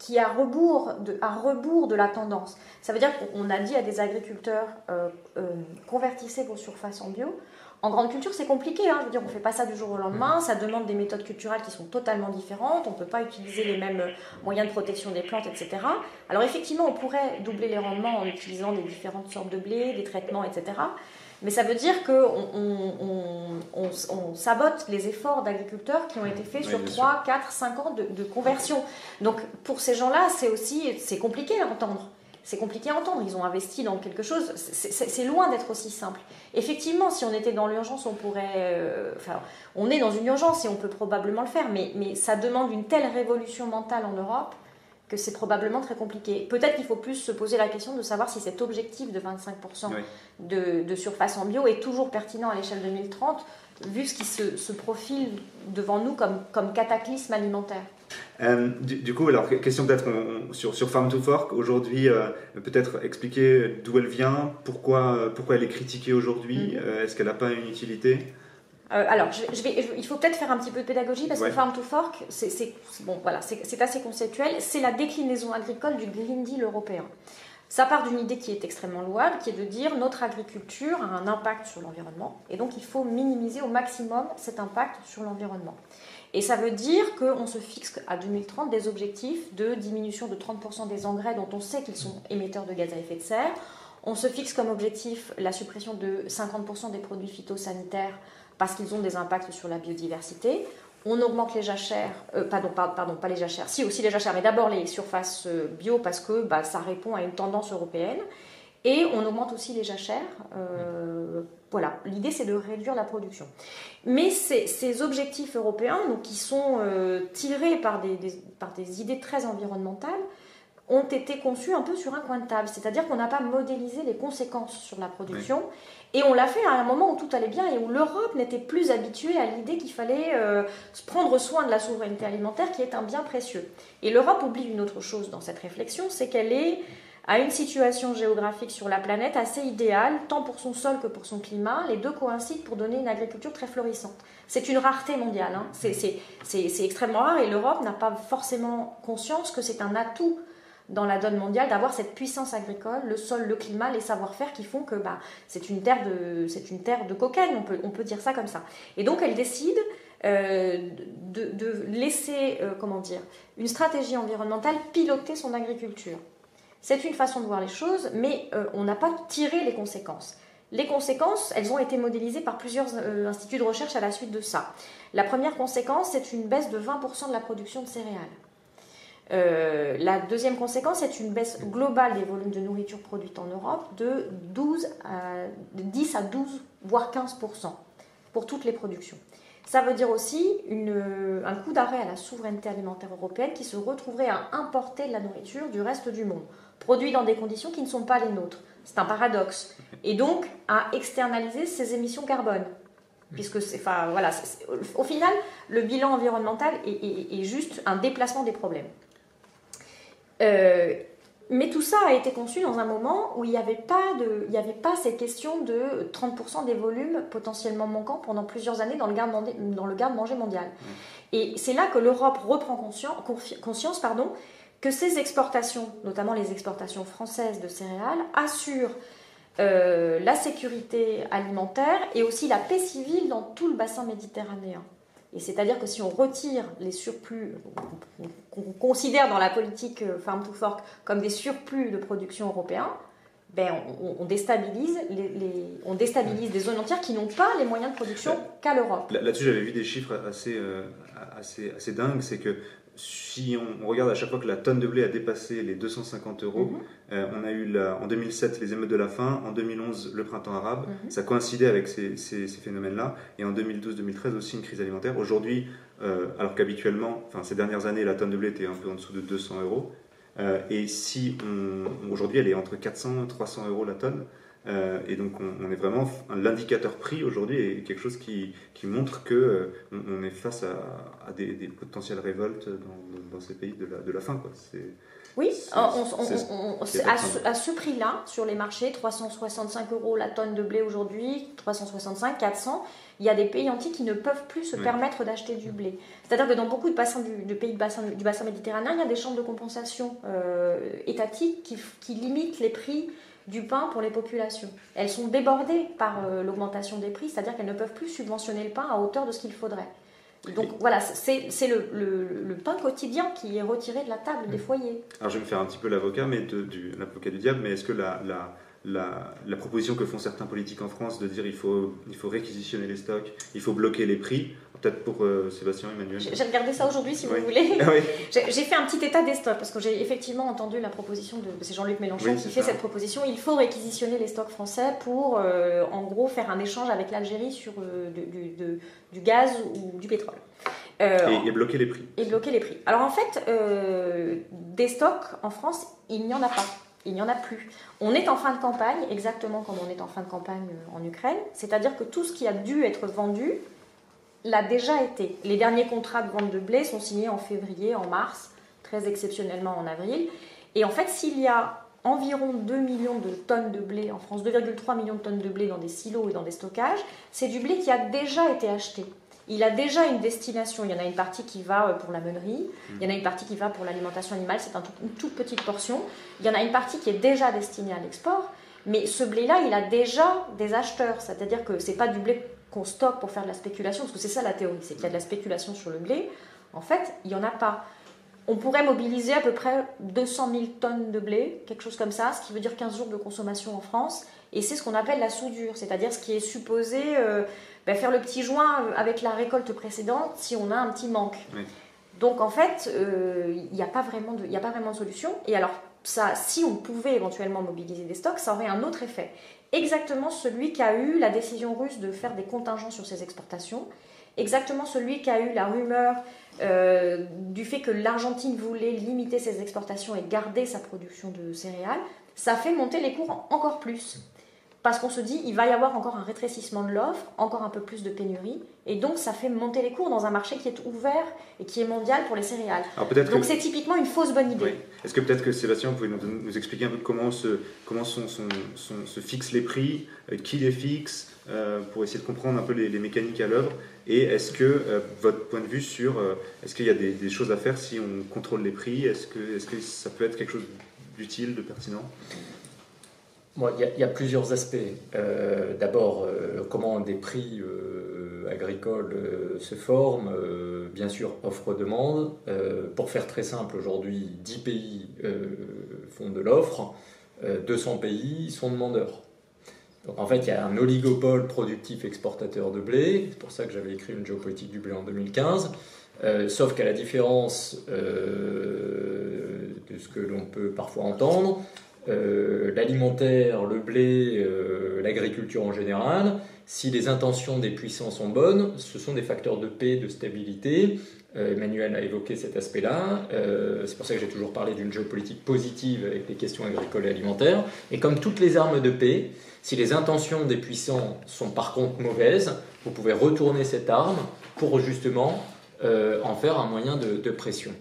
S2: qui est à rebours, de, à rebours de la tendance. Ça veut dire qu'on a dit à des agriculteurs euh, euh, convertissez vos surfaces en bio. En grande culture, c'est compliqué. Hein. Je veux dire, on ne fait pas ça du jour au lendemain. Mm. Ça demande des méthodes culturelles qui sont totalement différentes. On ne peut pas utiliser les mêmes moyens de protection des plantes, etc. Alors effectivement, on pourrait doubler les rendements en utilisant des différentes sortes de blé, des traitements, etc. Mais ça veut dire qu'on on, on, sabote les efforts d'agriculteurs qui ont été faits sur 3, 4, 5 ans de, conversion. Donc pour ces gens-là, c'est aussi c'est compliqué à entendre. C'est compliqué à entendre. Ils ont investi dans quelque chose. C'est loin d'être aussi simple. Effectivement, si on était dans l'urgence, on pourrait. Euh, enfin, on est dans une urgence et on peut probablement le faire, mais, mais ça demande une telle révolution mentale en Europe que c'est probablement très compliqué. Peut-être qu'il faut plus se poser la question de savoir si cet objectif de 25% de, surface en bio est toujours pertinent à l'échelle 2030, vu ce qui se, profile devant nous comme, comme cataclysme alimentaire.
S1: Euh, du, coup, alors question peut-être sur, sur Farm to Fork aujourd'hui, euh, peut-être expliquer d'où elle vient, pourquoi, pourquoi elle est critiquée aujourd'hui, mm-hmm. euh, est-ce qu'elle n'a pas une utilité?
S2: Euh, alors, je, vais, il faut peut-être faire un petit peu de pédagogie parce que Farm to Fork, c'est bon, voilà, c'est assez conceptuel. C'est la déclinaison agricole du Green Deal européen. Ça part d'une idée qui est extrêmement louable, qui est de dire notre agriculture a un impact sur l'environnement et donc il faut minimiser au maximum cet impact sur l'environnement. Et ça veut dire qu'on se fixe à 2030 des objectifs de diminution de 30% des engrais dont on sait qu'ils sont émetteurs de gaz à effet de serre. On se fixe comme objectif la suppression de 50% des produits phytosanitaires parce qu'ils ont des impacts sur la biodiversité. On augmente les jachères, euh, pardon, pardon, pas les jachères, si aussi les jachères, mais d'abord les surfaces euh, bio parce que bah, ça répond à une tendance européenne. Et on augmente aussi les jachères, euh, voilà, l'idée c'est de réduire la production. Mais ces, objectifs européens, donc, qui sont euh, tirés par des, par des idées très environnementales, ont été conçus un peu sur un coin de table. C'est-à-dire qu'on n'a pas modélisé les conséquences sur la production. Et on l'a fait à un moment où tout allait bien et où l'Europe n'était plus habituée à l'idée qu'il fallait euh, prendre soin de la souveraineté alimentaire, qui est un bien précieux. Et l'Europe oublie une autre chose dans cette réflexion, c'est qu'elle est à une situation géographique sur la planète assez idéale, tant pour son sol que pour son climat. Les deux coïncident pour donner une agriculture très florissante. C'est une rareté mondiale, hein. c'est extrêmement rare et l'Europe n'a pas forcément conscience que c'est un atout dans la donne mondiale d'avoir cette puissance agricole, le sol, le climat, les savoir-faire qui font que bah, c'est une terre de c'est une terre de cocaïne, on peut, on peut dire ça comme ça. Et donc elle décide euh, de, laisser euh, comment dire une stratégie environnementale piloter son agriculture. C'est une façon de voir les choses, mais euh, on n'a pas tiré les conséquences. Les conséquences, elles ont été modélisées par plusieurs instituts de recherche à la suite de ça. La première conséquence, c'est une baisse de 20% de la production de céréales. Euh, la deuxième conséquence est une baisse globale des volumes de nourriture produite en Europe de, 12 à, 10 à 12, voire 15% pour toutes les productions. Ça veut dire aussi un coup d'arrêt à la souveraineté alimentaire européenne qui se retrouverait à importer de la nourriture du reste du monde, produit dans des conditions qui ne sont pas les nôtres. C'est un paradoxe. Et donc à externaliser ses émissions carbone. Puisque c'est, enfin, voilà, au final, le bilan environnemental est juste un déplacement des problèmes. Euh, mais tout ça a été conçu dans un moment où il n'y avait, pas de, il avait pas ces questions de 30% des volumes potentiellement manquants pendant plusieurs années dans le garde-manger mondial. Et c'est là que l'Europe reprend conscience, conscience pardon, que ces exportations, notamment les exportations françaises de céréales, assurent euh, la sécurité alimentaire et aussi la paix civile dans tout le bassin méditerranéen. Et c'est-à-dire que si on retire les surplus qu'on considère dans la politique euh, Farm to Fork comme des surplus de production européens, ben on, déstabilise les, on déstabilise des zones entières qui n'ont pas les moyens de production qu'à l'Europe.
S1: Là-dessus, j'avais vu des chiffres assez, euh, assez, assez dingues. C'est que si on, regarde à chaque fois que la tonne de blé a dépassé les 250 euros, mhm. euh, on a eu en 2007 les émeutes de la faim, en 2011 le printemps arabe, mhm. ça coïncidait avec ces, phénomènes-là, et en 2012-2013 aussi une crise alimentaire. Aujourd'hui, euh, alors qu'habituellement, enfin ces dernières années, la tonne de blé était un peu en dessous de 200 euros, euh, et si aujourd'hui elle est entre 400 et 300 euros la tonne, euh, et donc on, est vraiment l'indicateur prix aujourd'hui est quelque chose qui, qui montre que euh, on, est face à, des, potentielles révoltes dans, dans, ces pays de la, de la faim. Quoi.
S2: Oui, à, ce, prix-là, sur les marchés, 365 euros la tonne de blé aujourd'hui, 365, 400, il y a des pays entiers qui ne peuvent plus se permettre d'acheter du blé. C'est-à-dire que dans beaucoup de, bassins du, pays bassin, du bassin méditerranéen, il y a des chambres de compensation euh, étatiques qui, qui limitent les prix du pain pour les populations. Elles sont débordées par euh, l'augmentation des prix, c'est-à-dire qu'elles ne peuvent plus subventionner le pain à hauteur de ce qu'il faudrait. Donc voilà, c'est le, pain quotidien qui est retiré de la table des foyers.
S1: Alors je vais me faire un petit peu l'avocat, mais du l'avocat du diable, mais est-ce que la, la, la, proposition que font certains politiques en France de dire il faut, il faut réquisitionner les stocks, il faut bloquer les prix, peut-être pour euh, Sébastien Emmanuel.
S2: J'ai regardé ça aujourd'hui si vous voulez. Ah <laughs> j'ai fait un petit état des stocks parce que j'ai effectivement entendu la proposition de c'est Jean-Luc Mélenchon qui fait cette proposition. Il faut réquisitionner les stocks français pour euh, en gros faire un échange avec l'Algérie sur euh, du, du, gaz ou du pétrole.
S1: Et, et, bloquer les prix.
S2: Et bloquer les prix. Alors en fait, des stocks en France, il n'y en a pas il n'y en a plus. On est en fin de campagne, exactement comme on est en fin de campagne en Ukraine, c'est-à-dire que tout ce qui a dû être vendu l'a déjà été. Les derniers contrats de vente de blé sont signés en février, en mars, très exceptionnellement en avril. Et en fait, s'il y a environ 2 millions de tonnes de blé en France, 2,3 millions de tonnes de blé dans des silos et dans des stockages, c'est du blé qui a déjà été acheté il a déjà une destination. Il y en a une partie qui va euh, pour la meunerie, il y en a une partie qui va pour l'alimentation animale, c'est une toute petite portion. Il y en a une partie qui est déjà destinée à l'export, mais ce blé-là, il a déjà des acheteurs. C'est-à-dire que ce n'est pas du blé qu'on stocke pour faire de la spéculation, parce que c'est ça la théorie, c'est qu'il y a de la spéculation sur le blé. En fait, il n'y en a pas. On pourrait mobiliser à peu près 200 000 tonnes de blé, quelque chose comme ça, ce qui veut dire 15 jours de consommation en France. Et c'est ce qu'on appelle la soudure, c'est-à-dire ce qui est supposé euh, ben, faire le petit joint euh, avec la récolte précédente si on a un petit manque. Donc en fait, euh, il n'y a, pas vraiment de, a pas vraiment de solution. Et alors, ça, si on pouvait éventuellement mobiliser des stocks, ça aurait un autre effet. Exactement celui qui a eu la décision russe de faire des contingents sur ses exportations, exactement celui qui a eu la rumeur euh, du fait que l'Argentine voulait limiter ses exportations et garder sa production de céréales, ça fait monter les cours encore plus. Parce qu'on se dit, il va y avoir encore un rétrécissement de l'offre, encore un peu plus de pénurie, et donc ça fait monter les cours dans un marché qui est ouvert et qui est mondial pour les céréales. donc c'est typiquement une fausse bonne idée.
S1: Est-ce que peut-être que Sébastien, vous pouvez nous, expliquer un peu comment se, comment se fixent les prix, euh, qui les fixe, euh, pour essayer de comprendre un peu les, mécaniques à l'œuvre, et est-ce que euh, votre point de vue sur, est-ce qu'il y a des, choses à faire si on contrôle les prix, est-ce que, est -ce que ça peut être quelque chose d'utile, de pertinent?
S3: Il y, a plusieurs aspects. Euh, d'abord, euh, comment des prix euh, agricoles se forment. bien sûr, offre-demande. pour faire très simple, aujourd'hui, 10 pays font de l'offre, 200 pays sont demandeurs. Donc en fait, il y a un oligopole productif exportateur de blé. C'est pour ça que j'avais écrit une géopolitique du blé en 2015. sauf qu'à la différence de ce que l'on peut parfois entendre, euh, l'alimentaire, le blé, euh, l'agriculture en général, si les intentions des puissants sont bonnes, ce sont des facteurs de paix, de stabilité. Euh, Emmanuel a évoqué cet aspect-là. c'est pour ça que j'ai toujours parlé d'une géopolitique positive avec les questions agricoles et alimentaires. Et comme toutes les armes de paix, si les intentions des puissants sont par contre mauvaises, vous pouvez retourner cette arme pour justement en faire un moyen de pression.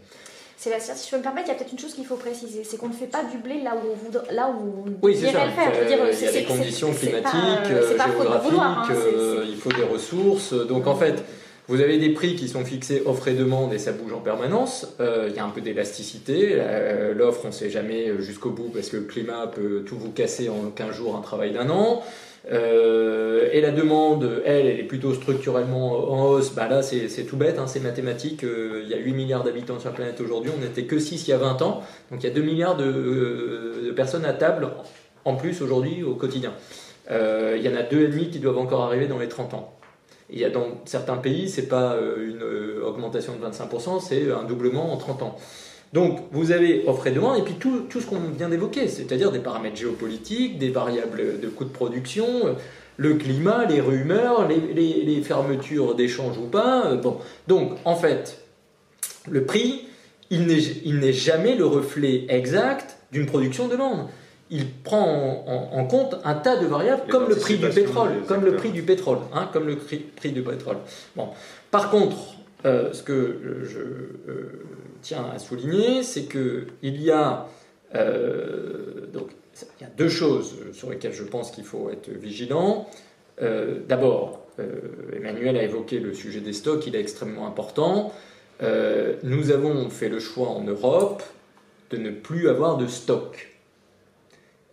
S2: Sébastien, si je peux me permettre, il y a peut-être une chose qu'il faut préciser, c'est qu'on ne fait pas du blé là où on voudrait, là où on oui, le faire.
S3: il y a des conditions climatiques, euh, géographiques, hein, euh, il faut des ressources. Donc en fait, vous avez des prix qui sont fixés offre et demande et ça bouge en permanence. Euh, il y a un peu d'élasticité. L'offre, on ne sait jamais jusqu'au bout parce que le climat peut tout vous casser en 15 jours, un travail d'un an. Euh, et la demande, elle, elle est plutôt structurellement en hausse. Bah là, c'est tout bête, hein, c'est mathématique. Euh, il y a 8 milliards d'habitants sur la planète aujourd'hui, on n'était que 6 il y a 20 ans. Donc il y a 2 milliards euh, de, personnes à table en plus aujourd'hui au quotidien. il y en a 2,5 qui doivent encore arriver dans les 30 ans. Il y a dans certains pays, c'est pas une augmentation de 25%, c'est un doublement en 30 ans. Donc vous avez offre et demande, et puis tout, ce qu'on vient d'évoquer, c'est-à-dire des paramètres géopolitiques, des variables de coût de production, le climat, les rumeurs, les, fermetures d'échanges ou pas. Bon. Donc en fait, le prix, il n'est jamais le reflet exact d'une production-demande. Il prend en, compte un tas de variables comme le prix du pétrole, comme le prix du pétrole, hein, comme le prix, du pétrole. Bon. Par contre, euh, ce que je, euh, tiens à souligner, c'est qu'il y a euh, y a deux choses sur lesquelles je pense qu'il faut être vigilant. D'abord, Emmanuel a évoqué le sujet des stocks, il est extrêmement important. nous avons fait le choix en Europe de ne plus avoir de stock.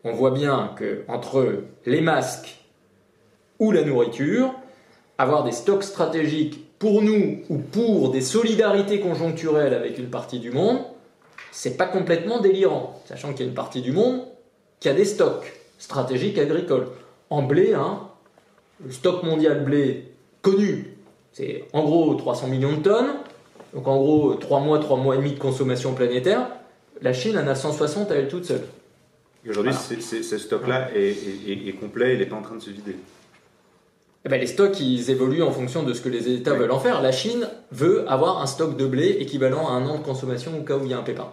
S3: On voit bien que entre les masques ou la nourriture, avoir des stocks stratégiques pour nous ou pour des solidarités conjoncturelles avec une partie du monde, c'est pas complètement délirant, sachant qu'il y a une partie du monde qui a des stocks stratégiques agricoles. En blé, hein, le stock mondial blé connu, c'est en gros 300 millions de tonnes, donc en gros 3 mois, 3 mois et demi de consommation planétaire. La Chine en a 160 à elle toute seule.
S1: Aujourd'hui, ce stock-là est, est complet, il n'est pas en train de se vider.
S3: Eh ben, les stocks, ils évoluent en fonction de ce que les États veulent en faire. La Chine veut avoir un stock de blé équivalent à un an de consommation au cas où il y a un pépin.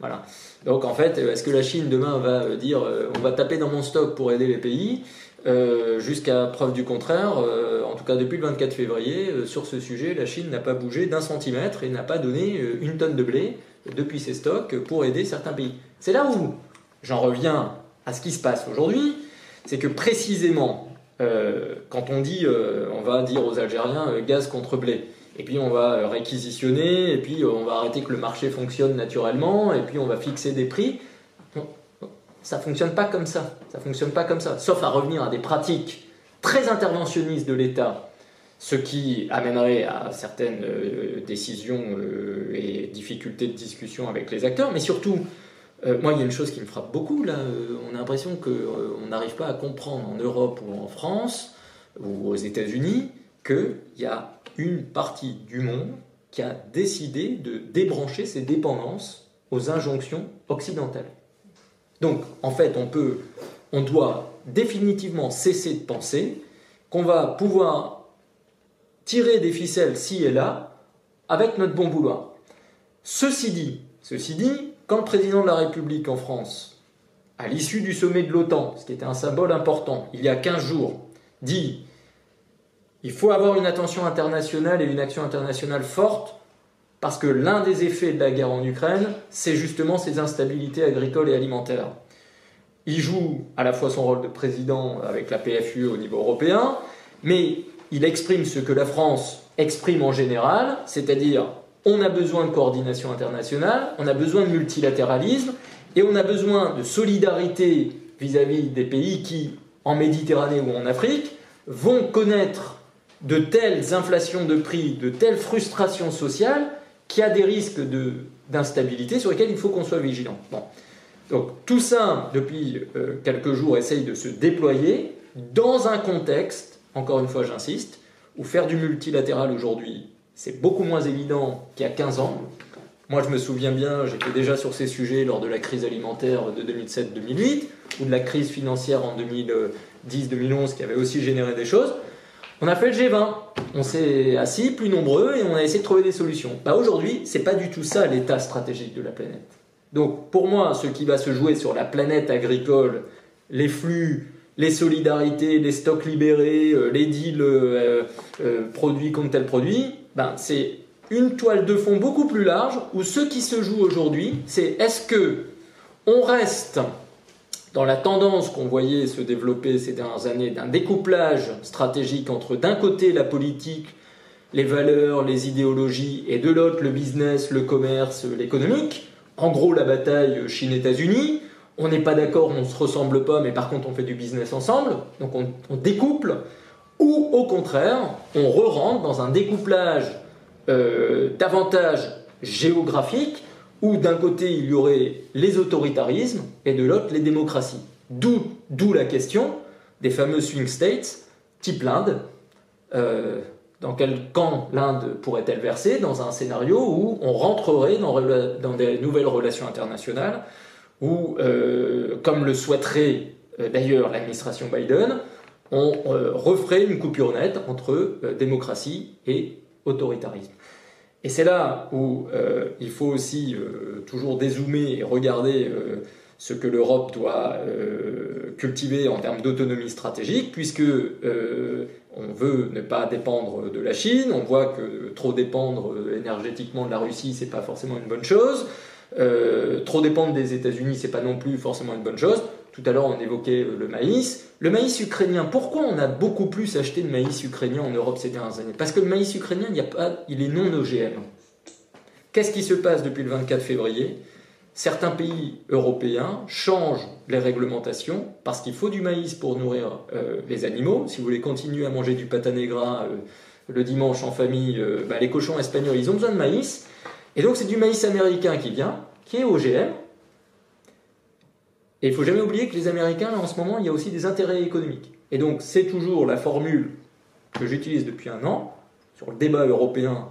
S3: Voilà. Donc en fait, est-ce que la Chine demain va dire euh, on va taper dans mon stock pour aider les pays euh, Jusqu'à preuve du contraire, euh, en tout cas depuis le 24 février, sur ce sujet, la Chine n'a pas bougé d'un centimètre et n'a pas donné une tonne de blé depuis ses stocks pour aider certains pays. C'est là où j'en reviens à ce qui se passe aujourd'hui, c'est que précisément euh, quand on dit, euh, on va dire aux Algériens euh, gaz contre blé, et puis on va réquisitionner, et puis on va arrêter que le marché fonctionne naturellement, et puis on va fixer des prix. Ça fonctionne pas comme ça. Ça fonctionne pas comme ça. Sauf à revenir à des pratiques très interventionnistes de l'État, ce qui amènerait à certaines décisions et difficultés de discussion avec les acteurs, mais surtout euh, moi, il y a une chose qui me frappe beaucoup, là. Euh, on a l'impression qu'on euh, n'arrive pas à comprendre en Europe ou en France ou aux États-Unis qu'il y a une partie du monde qui a décidé de débrancher ses dépendances aux injonctions occidentales. Donc, en fait, on peut on doit définitivement cesser de penser qu'on va pouvoir tirer des ficelles ci et là avec notre bon vouloir. Ceci dit, ceci dit, quand le président de la République en France, à l'issue du sommet de l'OTAN, ce qui était un symbole important, il y a 15 jours, dit il faut avoir une attention internationale et une action internationale forte parce que l'un des effets de la guerre en Ukraine, c'est justement ces instabilités agricoles et alimentaires. Il joue à la fois son rôle de président avec la PFUE au niveau européen, mais il exprime ce que la France exprime en général, c'est-à-dire on a besoin de coordination internationale, on a besoin de multilatéralisme, et on a besoin de solidarité vis-à-vis des pays qui, en Méditerranée ou en Afrique, vont connaître de telles inflations de prix, de telles frustrations sociales, qu'il y a des risques d'instabilité sur lesquels il faut qu'on soit vigilant. Donc tout ça, depuis euh, quelques jours, essaye de se déployer dans un contexte, encore une fois j'insiste, où faire du multilatéral aujourd'hui, c'est beaucoup moins évident qu'il y a 15 ans. Moi, je me souviens bien, j'étais déjà sur ces sujets lors de la crise alimentaire de 2007-2008, ou de la crise financière en 2010-2011 qui avait aussi généré des choses. On a fait le G20, on s'est assis plus nombreux et on a essayé de trouver des solutions. Bah aujourd'hui, c'est pas du tout ça l'état stratégique de la planète. Donc pour moi, ce qui va se jouer sur la planète agricole, les flux, les solidarités, les stocks libérés, euh, les deals euh, euh, produits contre tel produit, ben, c'est une toile de fond beaucoup plus large où ce qui se joue aujourd'hui, c'est est-ce que on reste dans la tendance qu'on voyait se développer ces dernières années d'un découplage stratégique entre d'un côté la politique, les valeurs, les idéologies, et de l'autre le business, le commerce, l'économique, en gros la bataille Chine-États-Unis, on n'est pas d'accord, on ne se ressemble pas, mais par contre on fait du business ensemble, donc on, découple, ou au contraire, on re-rentre dans un découplage euh, davantage géographique, où d'un côté il y aurait les autoritarismes et de l'autre les démocraties. D'où la question des fameux swing states, type l'Inde. Euh, dans quel camp l'Inde pourrait-elle verser Dans un scénario où on rentrerait dans, des nouvelles relations internationales, où, euh, comme le souhaiterait d'ailleurs l'administration Biden, on referait une coupure nette entre démocratie et autoritarisme. Et c'est là où euh, il faut aussi euh, toujours dézoomer et regarder euh, ce que l'Europe doit cultiver en termes d'autonomie stratégique, puisque on veut ne pas dépendre de la Chine, on voit que trop dépendre énergétiquement de la Russie, c'est pas forcément une bonne chose. trop dépendre des États-Unis, c'est pas non plus forcément une bonne chose. Tout à l'heure, on évoquait le maïs. Le maïs ukrainien, pourquoi on a beaucoup plus acheté de maïs ukrainien en Europe ces dernières années? Parce que le maïs ukrainien, il, a pas, il est non OGM. Qu'est-ce qui se passe depuis le 24 février? Certains pays européens changent les réglementations parce qu'il faut du maïs pour nourrir euh, les animaux. Si vous voulez continuer à manger du patanegra euh, le dimanche en famille, euh, bah, les cochons espagnols, ils ont besoin de maïs. Et donc c'est du maïs américain qui vient, qui est OGM, et il faut jamais oublier que les Américains, en ce moment, il y a aussi des intérêts économiques. Et donc, c'est toujours la formule que j'utilise depuis un an sur le débat européen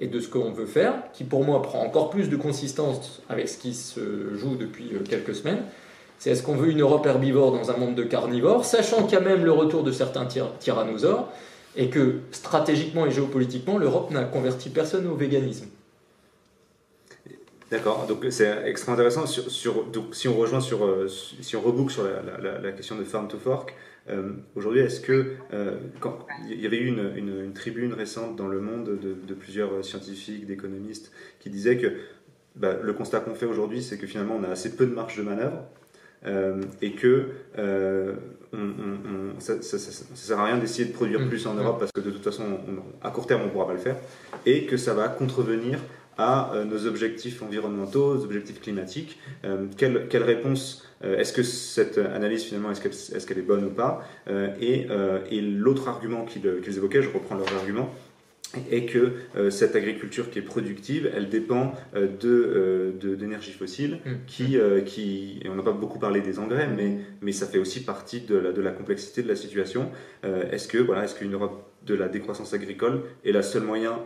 S3: et de ce qu'on veut faire, qui pour moi prend encore plus de consistance avec ce qui se joue depuis euh, quelques semaines. C'est est-ce qu'on veut une Europe herbivore dans un monde de carnivores, sachant qu'il y a même le retour de certains tyrannosaures, et que stratégiquement et géopolitiquement, l'Europe n'a converti personne au véganisme.
S1: D'accord, donc c'est extrêmement intéressant. Sur, donc, si on rejoint sur, euh, si on reboucle sur la, la, question de farm to fork, euh, aujourd'hui, est-ce que euh, quand il y avait eu une, une, tribune récente dans le monde de, de plusieurs scientifiques, d'économistes, qui disaient que bah, le constat qu'on fait aujourd'hui, c'est que finalement, on a assez peu de marge de manœuvre et que on, ça, ça, sert à rien d'essayer de produire mm. plus en Europe parce que de toute façon, à court terme, on ne pourra pas le faire, et que ça va contrevenir à euh, nos objectifs environnementaux, nos objectifs climatiques. Euh, quelle, quelle, réponse euh, Est-ce que cette analyse finalement, est-ce qu'elle est, bonne ou pas Et, et l'autre argument qu'ils évoquaient, je reprends leur argument, est que cette agriculture qui est productive, elle dépend de d'énergie fossile, mmh. qui, qui et on n'a pas beaucoup parlé des engrais, mais, mais ça fait aussi partie de la, de la complexité de la situation. est-ce que voilà, est-ce qu'une Europe de la décroissance agricole est la seule moyen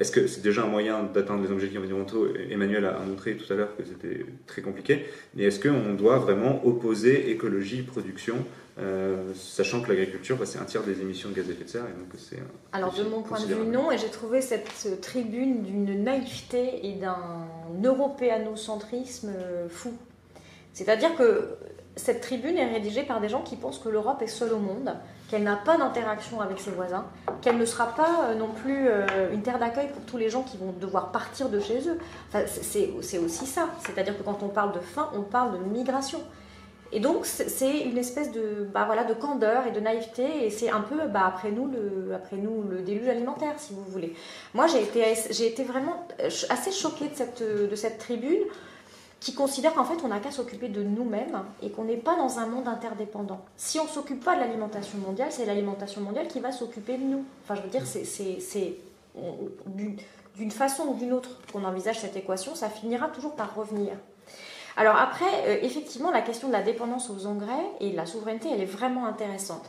S1: Est-ce que c'est déjà un moyen d'atteindre les objectifs environnementaux? Emmanuel a montré tout à l'heure que c'était très compliqué. Mais est-ce qu'on doit vraiment opposer écologie, production euh, sachant que l'agriculture, bah, c'est un tiers des émissions de gaz à effet de serre. donc c'est
S2: Alors de mon point de vue, non, et j'ai trouvé cette tribune d'une naïveté et d'un européanocentrisme euh, fou. C'est-à-dire que cette tribune est rédigée par des gens qui pensent que l'Europe est seule au monde, qu'elle n'a pas d'interaction avec ses voisins, qu'elle ne sera pas euh, non plus une terre d'accueil pour tous les gens qui vont devoir partir de chez eux. Enfin, c'est aussi ça. C'est-à-dire que quand on parle de faim, on parle de migration. Et donc, c'est une espèce de, bah voilà, de candeur et de naïveté, et c'est un peu, bah, après, nous, le, après nous, le déluge alimentaire, si vous voulez. Moi, j'ai été, été vraiment euh, assez choquée de cette, de cette tribune qui considère qu'en fait, on n'a qu'à s'occuper de nous-mêmes et qu'on n'est pas dans un monde interdépendant. Si on ne s'occupe pas de l'alimentation mondiale, c'est l'alimentation mondiale qui va s'occuper de nous. Enfin, je veux dire, c'est d'une façon ou d'une autre qu'on envisage cette équation, ça finira toujours par revenir. Alors après, euh, effectivement, la question de la dépendance aux engrais et de la souveraineté, elle est vraiment intéressante.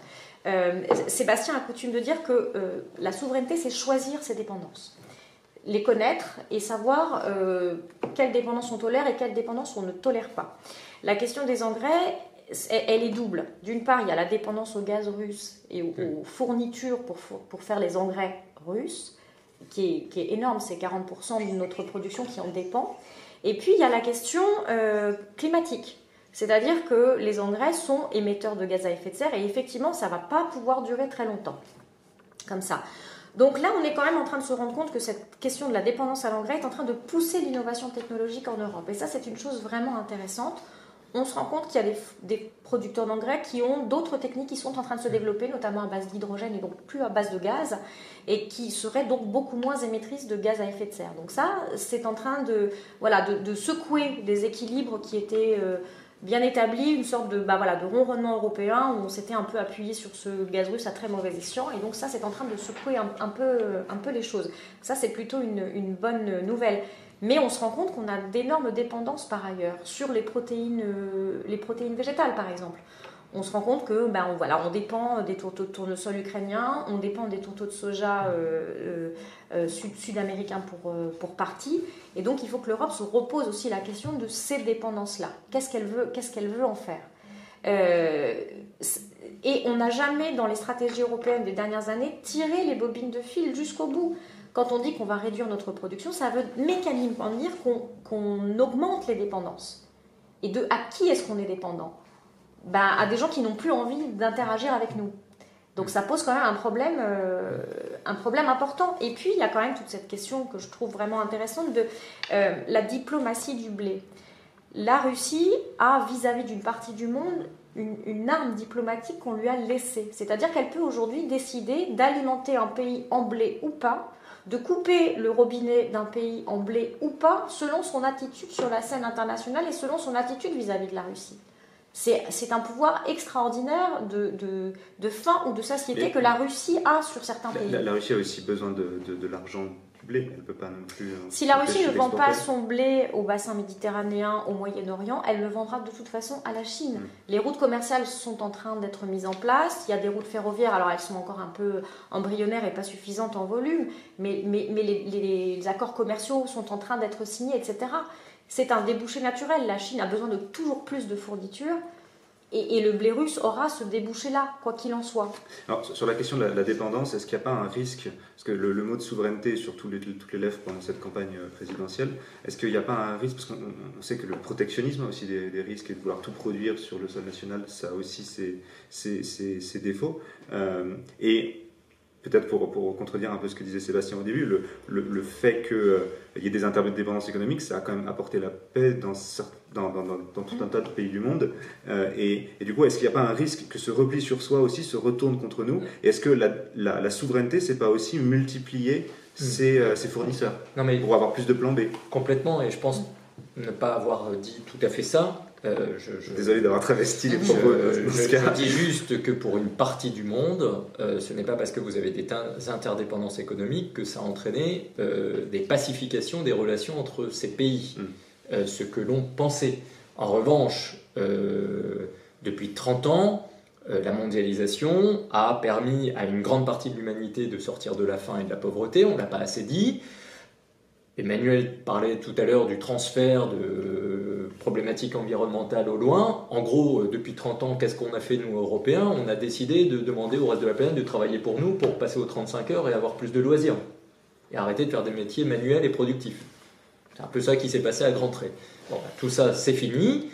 S2: Euh, Sébastien a coutume de dire que euh, la souveraineté, c'est choisir ses dépendances. Les connaître et savoir quelles dépendances on tolère et quelles dépendances on ne tolère pas. La question des engrais, elle est double. D'une part, il y a la dépendance au gaz russe et aux, fournitures pour, pour, faire les engrais russes, qui est, qui est énorme, c'est 40% de notre production qui en dépend. Et puis, il y a la question euh, climatique. C'est-à-dire que les engrais sont émetteurs de gaz à effet de serre et effectivement, ça ne va pas pouvoir durer très longtemps. Comme ça. Donc là, on est quand même en train de se rendre compte que cette question de la dépendance à l'engrais est en train de pousser l'innovation technologique en Europe. Et ça, c'est une chose vraiment intéressante on se rend compte qu'il y a des, producteurs d'engrais qui ont d'autres techniques qui sont en train de se développer, notamment à base d'hydrogène et donc plus à base de gaz, et qui seraient donc beaucoup moins émettrices de gaz à effet de serre. Donc ça, c'est en train de, voilà, de, secouer des équilibres qui étaient euh, bien établis, une sorte de, bah voilà, de ronronnement européen où on s'était un peu appuyé sur ce gaz russe à très mauvais escient, et donc ça, c'est en train de secouer un, peu, un peu les choses. Ça, c'est plutôt une bonne nouvelle. Mais on se rend compte qu'on a d'énormes dépendances par ailleurs sur les protéines, euh, les protéines végétales par exemple. On se rend compte que ben, on, voilà, on dépend des tourteaux de tournesol ukrainiens, on dépend des tourteaux de soja euh, euh, sud-américains pour, pour partie. Et donc il faut que l'Europe se repose aussi la question de ces dépendances-là. Qu'est-ce qu'elle veut, veut en faire? Et on n'a jamais, dans les stratégies européennes des dernières années, tiré les bobines de fil jusqu'au bout. Quand on dit qu'on va réduire notre production, ça veut mécaniquement dire qu'on augmente les dépendances. Et de à qui est-ce qu'on est dépendant? Ben, À des gens qui n'ont plus envie d'interagir avec nous. Donc ça pose quand même un problème, euh, un problème important. Et puis il y a quand même toute cette question que je trouve vraiment intéressante de euh, la diplomatie du blé. La Russie a vis-à-vis d'une partie du monde une, une arme diplomatique qu'on lui a laissée. C'est-à-dire qu'elle peut aujourd'hui décider d'alimenter un pays en blé ou pas de couper le robinet d'un pays en blé ou pas, selon son attitude sur la scène internationale et selon son attitude vis-à-vis de la Russie. C'est un pouvoir extraordinaire de, de, de, faim ou de satiété que la Russie a sur certains pays.
S1: La, Russie a aussi besoin de, de l'argent blé. Elle peut pas non plus. Euh,
S2: si la Russie ne vend pas son blé au bassin méditerranéen, au Moyen-Orient, elle le vendra de toute façon à la Chine. Mm. Les routes commerciales sont en train d'être mises en place. Il y a des routes ferroviaires, alors elles sont encore un peu embryonnaires et pas suffisantes en volume, mais, mais, mais les, les, accords commerciaux sont en train d'être signés, etc. C'est un débouché naturel. La Chine a besoin de toujours plus de fournitures. Et, le blé russe aura ce débouché-là, quoi qu'il en soit.
S1: Sur la question de la, dépendance, est-ce qu'il n'y a pas un risque, parce que le, mot de souveraineté sur toutes les lèvres pendant cette campagne euh, présidentielle, est-ce qu'il n'y a pas un risque, parce qu'on sait que le protectionnisme a aussi des, risques, et de vouloir tout produire sur le sol national, ça a aussi ses, ses, défauts. Euh, et peut-être pour, pour, contredire un peu ce que disait Sébastien au début, le, le, fait qu'il euh, y ait des interdépendances économiques, ça a quand même apporté la paix dans, dans, dans, dans tout un tas de pays du monde. Euh, et, et, du coup, est-ce qu'il n'y a pas un risque que ce repli sur soi aussi se retourne contre nous? Et est-ce que la, la, la souveraineté, c'est pas aussi multiplier hmm. ses, euh, ses, fournisseurs? Non, mais pour avoir plus de plans B
S3: Complètement, et je pense ne pas avoir dit tout à fait ça.
S1: Euh, je, Désolé d'avoir travesti les propos.
S3: Je, je, dis juste que pour une partie du monde, euh, ce n'est pas parce que vous avez des interdépendances économiques que ça a entraîné euh, des pacifications des relations entre ces pays, hmm. ce que l'on pensait. En revanche, depuis 30 ans, la mondialisation a permis à une grande partie de l'humanité de sortir de la faim et de la pauvreté, on ne l'a pas assez dit. Emmanuel parlait tout à l'heure du transfert de problématiques environnementales au loin. En gros, euh, depuis 30 ans, qu'est-ce qu'on a fait nous, Européens? On a décidé de demander au reste de la planète de travailler pour nous pour passer aux 35 heures et avoir plus de loisirs. Et arrêter de faire des métiers manuels et productifs. C'est un peu ça qui s'est passé à grands traits. Bon, ben, tout ça, c'est fini.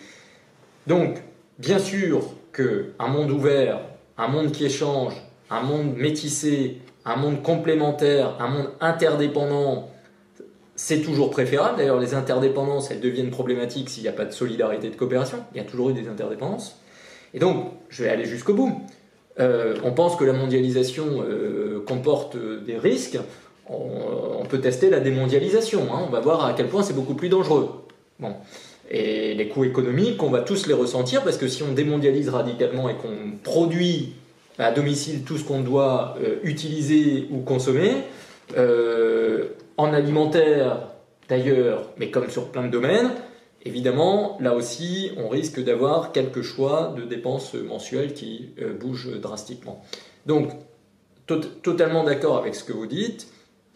S3: Donc, bien sûr qu'un monde ouvert, un monde qui échange, un monde métissé, un monde complémentaire, un monde interdépendant, c'est toujours préférable. D'ailleurs, les interdépendances, elles deviennent problématiques s'il n'y a pas de solidarité de coopération. Il y a toujours eu des interdépendances. Et donc, je vais aller jusqu'au bout. Euh, on pense que la mondialisation euh, comporte des risques. On, peut tester la démondialisation. Hein. On va voir à quel point c'est beaucoup plus dangereux. Bon. Et les coûts économiques, on va tous les ressentir parce que si on démondialise radicalement et qu'on produit à domicile tout ce qu'on doit euh, utiliser ou consommer, en alimentaire d'ailleurs, mais comme sur plein de domaines, évidemment, là aussi, on risque d'avoir quelques choix de dépenses mensuelles qui euh, bougent drastiquement. Donc, totalement d'accord avec ce que vous dites.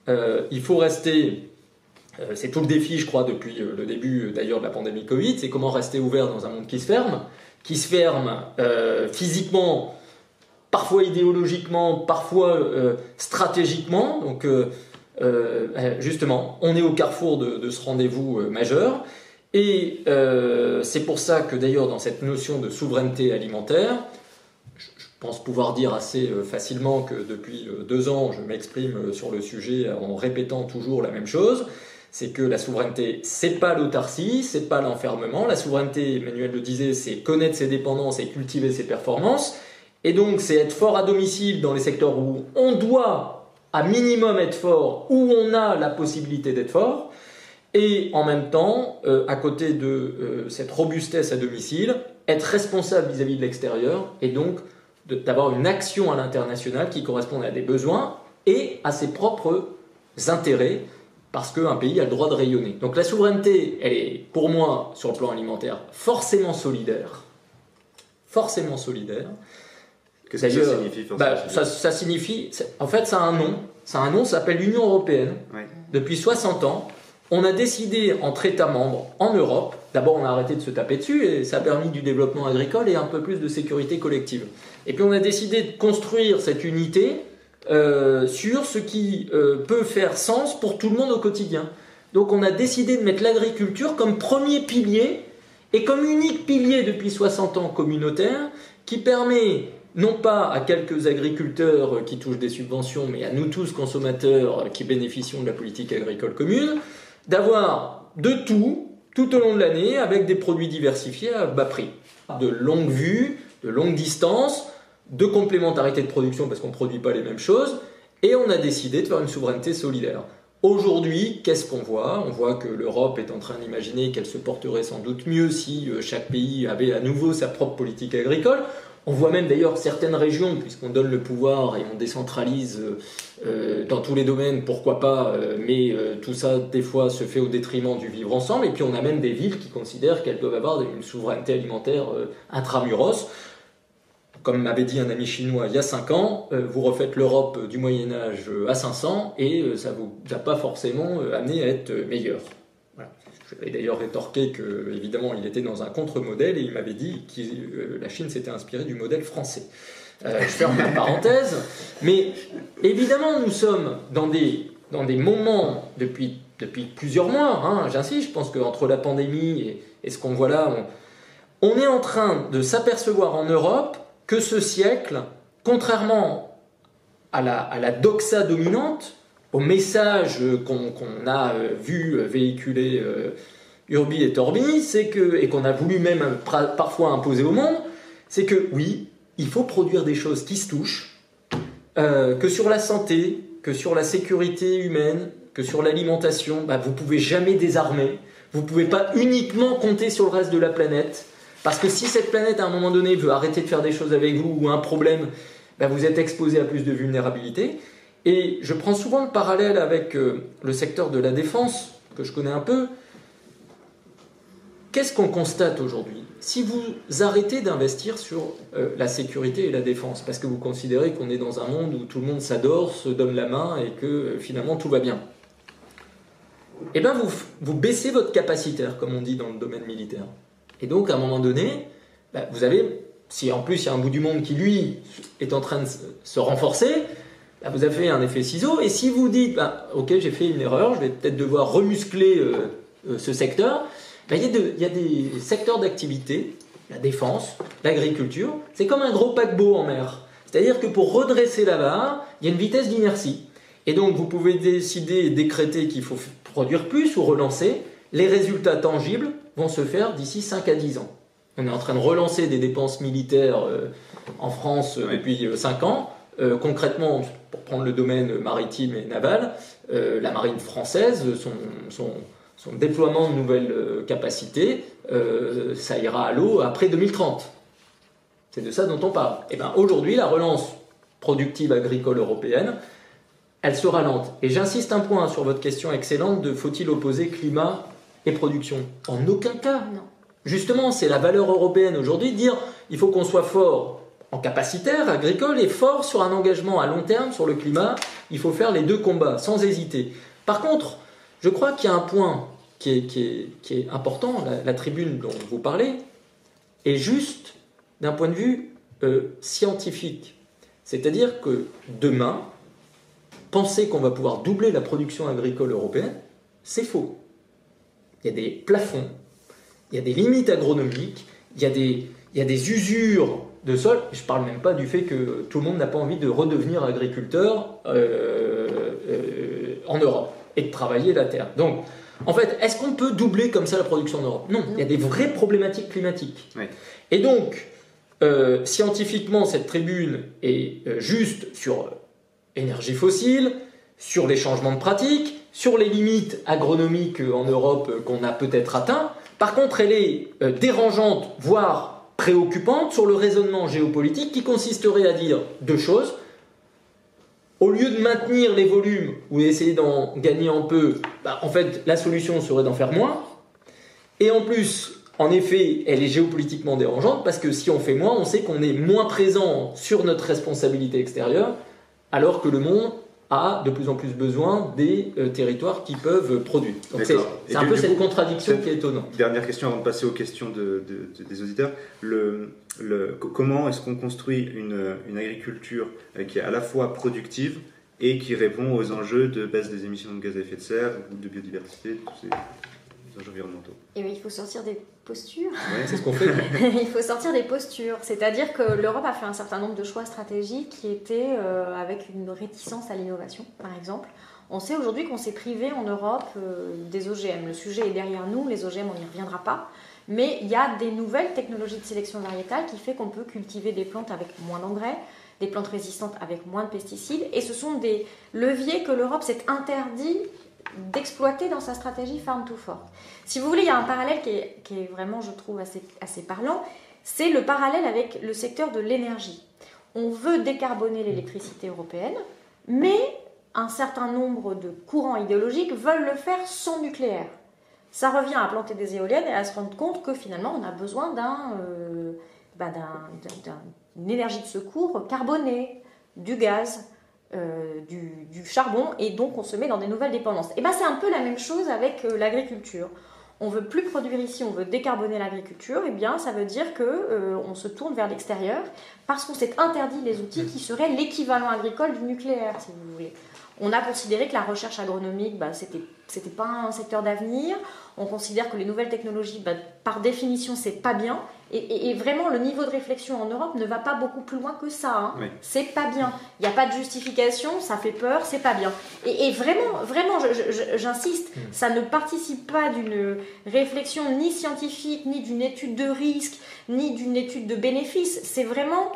S3: Euh, il faut rester, euh, c'est tout le défi, je crois, depuis le début d'ailleurs de la pandémie Covid, c'est comment rester ouvert dans un monde qui se ferme, qui se ferme physiquement, parfois idéologiquement, parfois stratégiquement. Donc, justement, on est au carrefour de, ce rendez-vous euh, majeur. Et c'est pour ça que d'ailleurs dans cette notion de souveraineté alimentaire, je, pense pouvoir dire assez facilement que depuis deux ans, je m'exprime sur le sujet en répétant toujours la même chose. C'est que la souveraineté, c'est pas l'autarcie, c'est pas l'enfermement. La souveraineté, Emmanuel le disait, c'est connaître ses dépendances et cultiver ses performances. Et donc, c'est être fort à domicile dans les secteurs où on doit minimum être fort, où on a la possibilité d'être fort, et en même temps, euh, à côté de euh, cette robustesse à domicile, être responsable vis-à-vis de l'extérieur, et donc d'avoir une action à l'international qui corresponde à des besoins et à ses propres intérêts, parce qu'un pays a le droit de rayonner. Donc la souveraineté, elle est pour moi, sur le plan alimentaire, forcément solidaire, forcément solidaire,
S1: que ça signifie
S3: bah, ça, signifie, en fait, ça a un nom. Ça a un nom, ça s'appelle l'Union européenne. Depuis 60 ans, on a décidé entre États membres en Europe, d'abord on a arrêté de se taper dessus et ça a permis du développement agricole et un peu plus de sécurité collective. Et puis on a décidé de construire cette unité euh, sur ce qui euh, peut faire sens pour tout le monde au quotidien. Donc on a décidé de mettre l'agriculture comme premier pilier et comme unique pilier depuis 60 ans communautaire qui permet non pas à quelques agriculteurs qui touchent des subventions, mais à nous tous consommateurs qui bénéficions de la politique agricole commune, d'avoir de tout, tout au long de l'année, avec des produits diversifiés à bas prix. De longue vue, de longue distance, de complémentarité de production parce qu'on ne produit pas les mêmes choses, et on a décidé de faire une souveraineté solidaire. Aujourd'hui, qu'est-ce qu'on voit? On voit que l'Europe est en train d'imaginer qu'elle se porterait sans doute mieux si euh, chaque pays avait à nouveau sa propre politique agricole. On voit même d'ailleurs certaines régions, puisqu'on donne le pouvoir et on décentralise euh, euh, dans tous les domaines, pourquoi pas, euh, mais tout ça des fois se fait au détriment du vivre ensemble. Et puis on a même des villes qui considèrent qu'elles doivent avoir une souveraineté alimentaire intramuros. Comme m'avait dit un ami chinois il y a 5 ans, vous refaites l'Europe du Moyen Âge à 500 et ça ne vous a pas forcément amené à être meilleur. Je d'ailleurs rétorqué que, évidemment, il était dans un contre-modèle et il m'avait dit que euh, la Chine s'était inspirée du modèle français. Euh, je ferme la parenthèse, mais évidemment, nous sommes dans des, dans des moments depuis, depuis plusieurs mois, hein, j'insiste, je pense qu'entre la pandémie et, ce qu'on voit là, on, on est en train de s'apercevoir en Europe que ce siècle, contrairement à la, à la doxa dominante, au message qu'on a euh, vu véhiculer euh, Urbi et Torbi, c'est et qu'on a voulu même parfois imposer au monde, c'est que oui, il faut produire des choses qui se touchent, euh, que sur la santé, que sur la sécurité humaine, que sur l'alimentation, bah, vous pouvez jamais désarmer, vous pouvez pas uniquement compter sur le reste de la planète, parce que si cette planète à un moment donné veut arrêter de faire des choses avec vous ou un problème, bah, vous êtes exposé à plus de vulnérabilité. Et je prends souvent le parallèle avec euh, le secteur de la défense, que je connais un peu. qu'est-ce qu'on constate aujourd'hui? Si vous arrêtez d'investir sur euh, la sécurité et la défense, parce que vous considérez qu'on est dans un monde où tout le monde s'adore, se donne la main et que euh, finalement tout va bien, eh bien vous, vous baissez votre capacitaire, comme on dit dans le domaine militaire. Et donc à un moment donné, bah, vous avez, si en plus il y a un bout du monde qui lui est en train de se renforcer, bah, vous avez un effet ciseau. Et si vous dites, bah, ok j'ai fait une erreur, je vais peut-être devoir remuscler euh, ce secteur, ben, il, y a des secteurs d'activité, la défense, l'agriculture, c'est comme un gros paquebot en mer. C'est-à-dire que pour redresser la barre, il y a une vitesse d'inertie. Et donc vous pouvez décider et décréter qu'il faut produire plus ou relancer. Les résultats tangibles vont se faire d'ici 5 à 10 ans. On est en train de relancer des dépenses militaires euh, en France euh, depuis 5 euh, ans. concrètement, pour prendre le domaine maritime et naval, la marine française, son, son son déploiement de nouvelles euh, capacités, euh, ça ira à l'eau après 2030. C'est de ça dont on parle. Et eh bien aujourd'hui, la relance productive agricole européenne, elle sera lente. Et j'insiste un point sur votre question excellente de faut-il opposer climat et production? En aucun cas. Non. Justement, c'est la valeur européenne aujourd'hui de dire il faut qu'on soit fort en capacitaire agricole et fort sur un engagement à long terme sur le climat. Il faut faire les deux combats sans hésiter. Par contre, je crois qu'il y a un point qui est, important, la, tribune dont vous parlez, est juste d'un point de vue euh, scientifique. C'est-à-dire que demain, penser qu'on va pouvoir doubler la production agricole européenne, c'est faux. Il y a des plafonds, il y a des limites agronomiques, il y a des, il y a des usures de sol. Je ne parle même pas du fait que tout le monde n'a pas envie de redevenir agriculteur euh, euh, en Europe et de travailler la terre. Donc, en fait, est-ce qu'on peut doubler comme ça la production en Europe? Non. il y a des vraies problématiques climatiques. Et donc, euh, scientifiquement, cette tribune est euh, juste sur euh, énergie fossile, sur les changements de pratiques, sur les limites agronomiques en Europe qu'on a peut-être atteint. Par contre, elle est dérangeante, voire préoccupante, sur le raisonnement géopolitique qui consisterait à dire deux choses au lieu de maintenir les volumes ou d'essayer d'en gagner un peu, bah, en fait, la solution serait d'en faire moins. Et en plus, en effet, elle est géopolitiquement dérangeante parce que si on fait moins, on sait qu'on est moins présent sur notre responsabilité extérieure, alors que le monde a de plus en plus besoin des euh, territoires qui peuvent produire. c'est un peu cette contradiction qui est étonnante.
S1: Dernière question avant de passer aux questions des auditeurs. Le, comment est-ce qu'on construit une, agriculture euh, qui est à la fois productive et qui répond aux enjeux de baisse des émissions de gaz à effet de serre, de biodiversité, tous ces enjeux environnementaux?
S2: Et il faut sortir des postures.
S3: c'est ce qu'on fait. <laughs>
S2: il faut sortir des postures. C'est-à-dire que l'Europe a fait un certain nombre de choix stratégiques qui étaient euh, avec une réticence à l'innovation, par exemple. On sait aujourd'hui qu'on s'est privé en Europe euh, des OGM. Le sujet est derrière nous, les OGM, on n'y reviendra pas. Mais il y a des nouvelles technologies de sélection variétale qui fait qu'on peut cultiver des plantes avec moins d'engrais, des plantes résistantes avec moins de pesticides. Et ce sont des leviers que l'Europe s'est interdit d'exploiter dans sa stratégie Farm to Fork. Si vous voulez, il y a un parallèle qui est, vraiment, je trouve, assez, assez parlant. C'est le parallèle avec le secteur de l'énergie. On veut décarboner l'électricité européenne, mais un certain nombre de courants idéologiques veulent le faire sans nucléaire ça revient à planter des éoliennes et à se rendre compte que finalement on a besoin euh, bah, d'une énergie de secours carbonée, du gaz, euh, du, charbon, et donc on se met dans des nouvelles dépendances. Et ben c'est un peu la même chose avec euh, l'agriculture. On veut plus produire ici, on veut décarboner l'agriculture, et bien ça veut dire que on se tourne vers l'extérieur parce qu'on s'est interdit les outils qui seraient l'équivalent agricole du nucléaire, si vous voulez. On a considéré que la recherche agronomique, bah, c'était c'était pas un secteur d'avenir. On considère que les nouvelles technologies, bah, par définition, c'est pas bien. Et, vraiment, le niveau de réflexion en Europe ne va pas beaucoup plus loin que ça. Hein. C'est pas bien. Il n'y a pas de justification, ça fait peur, c'est pas bien. Et, vraiment, vraiment, j'insiste, mm. ça ne participe pas d'une réflexion ni scientifique, ni d'une étude de risque, ni d'une étude de bénéfice. C'est vraiment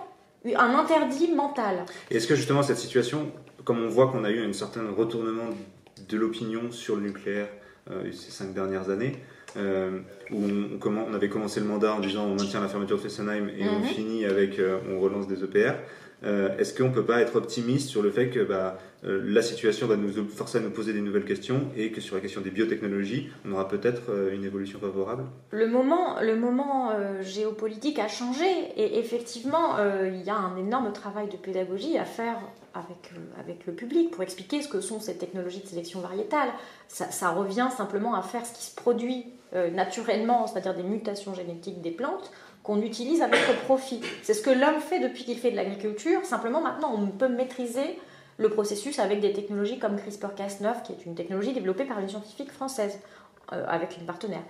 S2: un interdit mental.
S1: Est-ce que justement cette situation, comme on voit qu'on a eu un certain retournement de l'opinion sur le nucléaire euh, ces cinq dernières années. où on, on, avait commencé le mandat en disant on maintient la fermeture de Fessenheim et on mhm. finit avec on relance des EPR. Est-ce qu'on ne peut pas être optimiste sur le fait que bah, euh, la situation va nous forcer à nous poser des nouvelles questions et que sur la question des biotechnologies, on aura peut-être euh, une évolution favorable?
S2: Le moment, le moment euh, géopolitique a changé et effectivement, il y a un énorme travail de pédagogie à faire avec, avec le public pour expliquer ce que sont ces technologies de sélection variétale. Ça, revient simplement à faire ce qui se produit naturellement, c'est-à-dire des mutations génétiques des plantes qu'on utilise avec le profit. C'est ce que l'homme fait depuis qu'il fait de l'agriculture. Simplement, maintenant, on peut maîtriser le processus avec des technologies comme CRISPR-Cas9, qui est une technologie développée par une scientifique française, euh, avec une partenaire.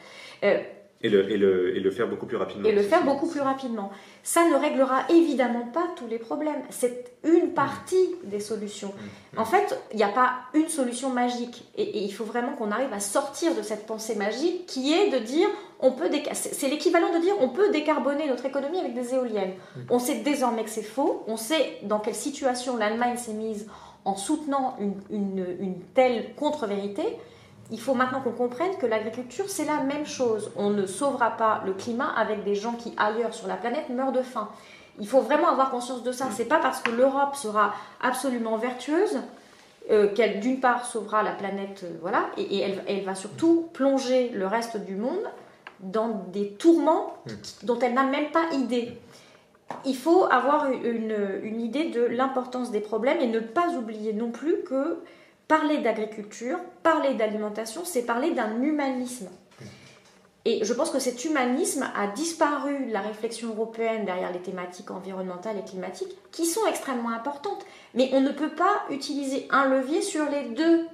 S1: Euh, et, le, et, le, et, le, faire beaucoup plus rapidement.
S2: Et le faire beaucoup plus rapidement. Ça ne réglera évidemment pas tous les problèmes. C'est une partie des solutions. Mm. En fait, il n'y a pas une solution magique. Et, il faut vraiment qu'on arrive à sortir de cette pensée magique qui est de dire, on peut c'est l'équivalent de dire, on peut décarboner notre économie avec des éoliennes. Mm. On sait désormais que c'est faux. On sait dans quelle situation l'Allemagne s'est mise en soutenant une, une, une telle contre-vérité. Il faut maintenant qu'on comprenne que l'agriculture, c'est la même chose. On ne sauvera pas le climat avec des gens qui, ailleurs sur la planète, meurent de faim. Il faut vraiment avoir conscience de ça. C'est pas parce que l'Europe sera absolument vertueuse euh, qu'elle, d'une part, sauvera la planète, euh, voilà, et, elle, va surtout plonger le reste du monde dans des tourments dont elle n'a même pas idée. Il faut avoir une idée de l'importance des problèmes et ne pas oublier non plus que Parler d'agriculture, parler d'alimentation, c'est parler d'un humanisme. Et je pense que cet humanisme a disparu de la réflexion européenne derrière les thématiques environnementales et climatiques, qui sont extrêmement importantes. Mais on ne peut pas utiliser un levier sur les deux.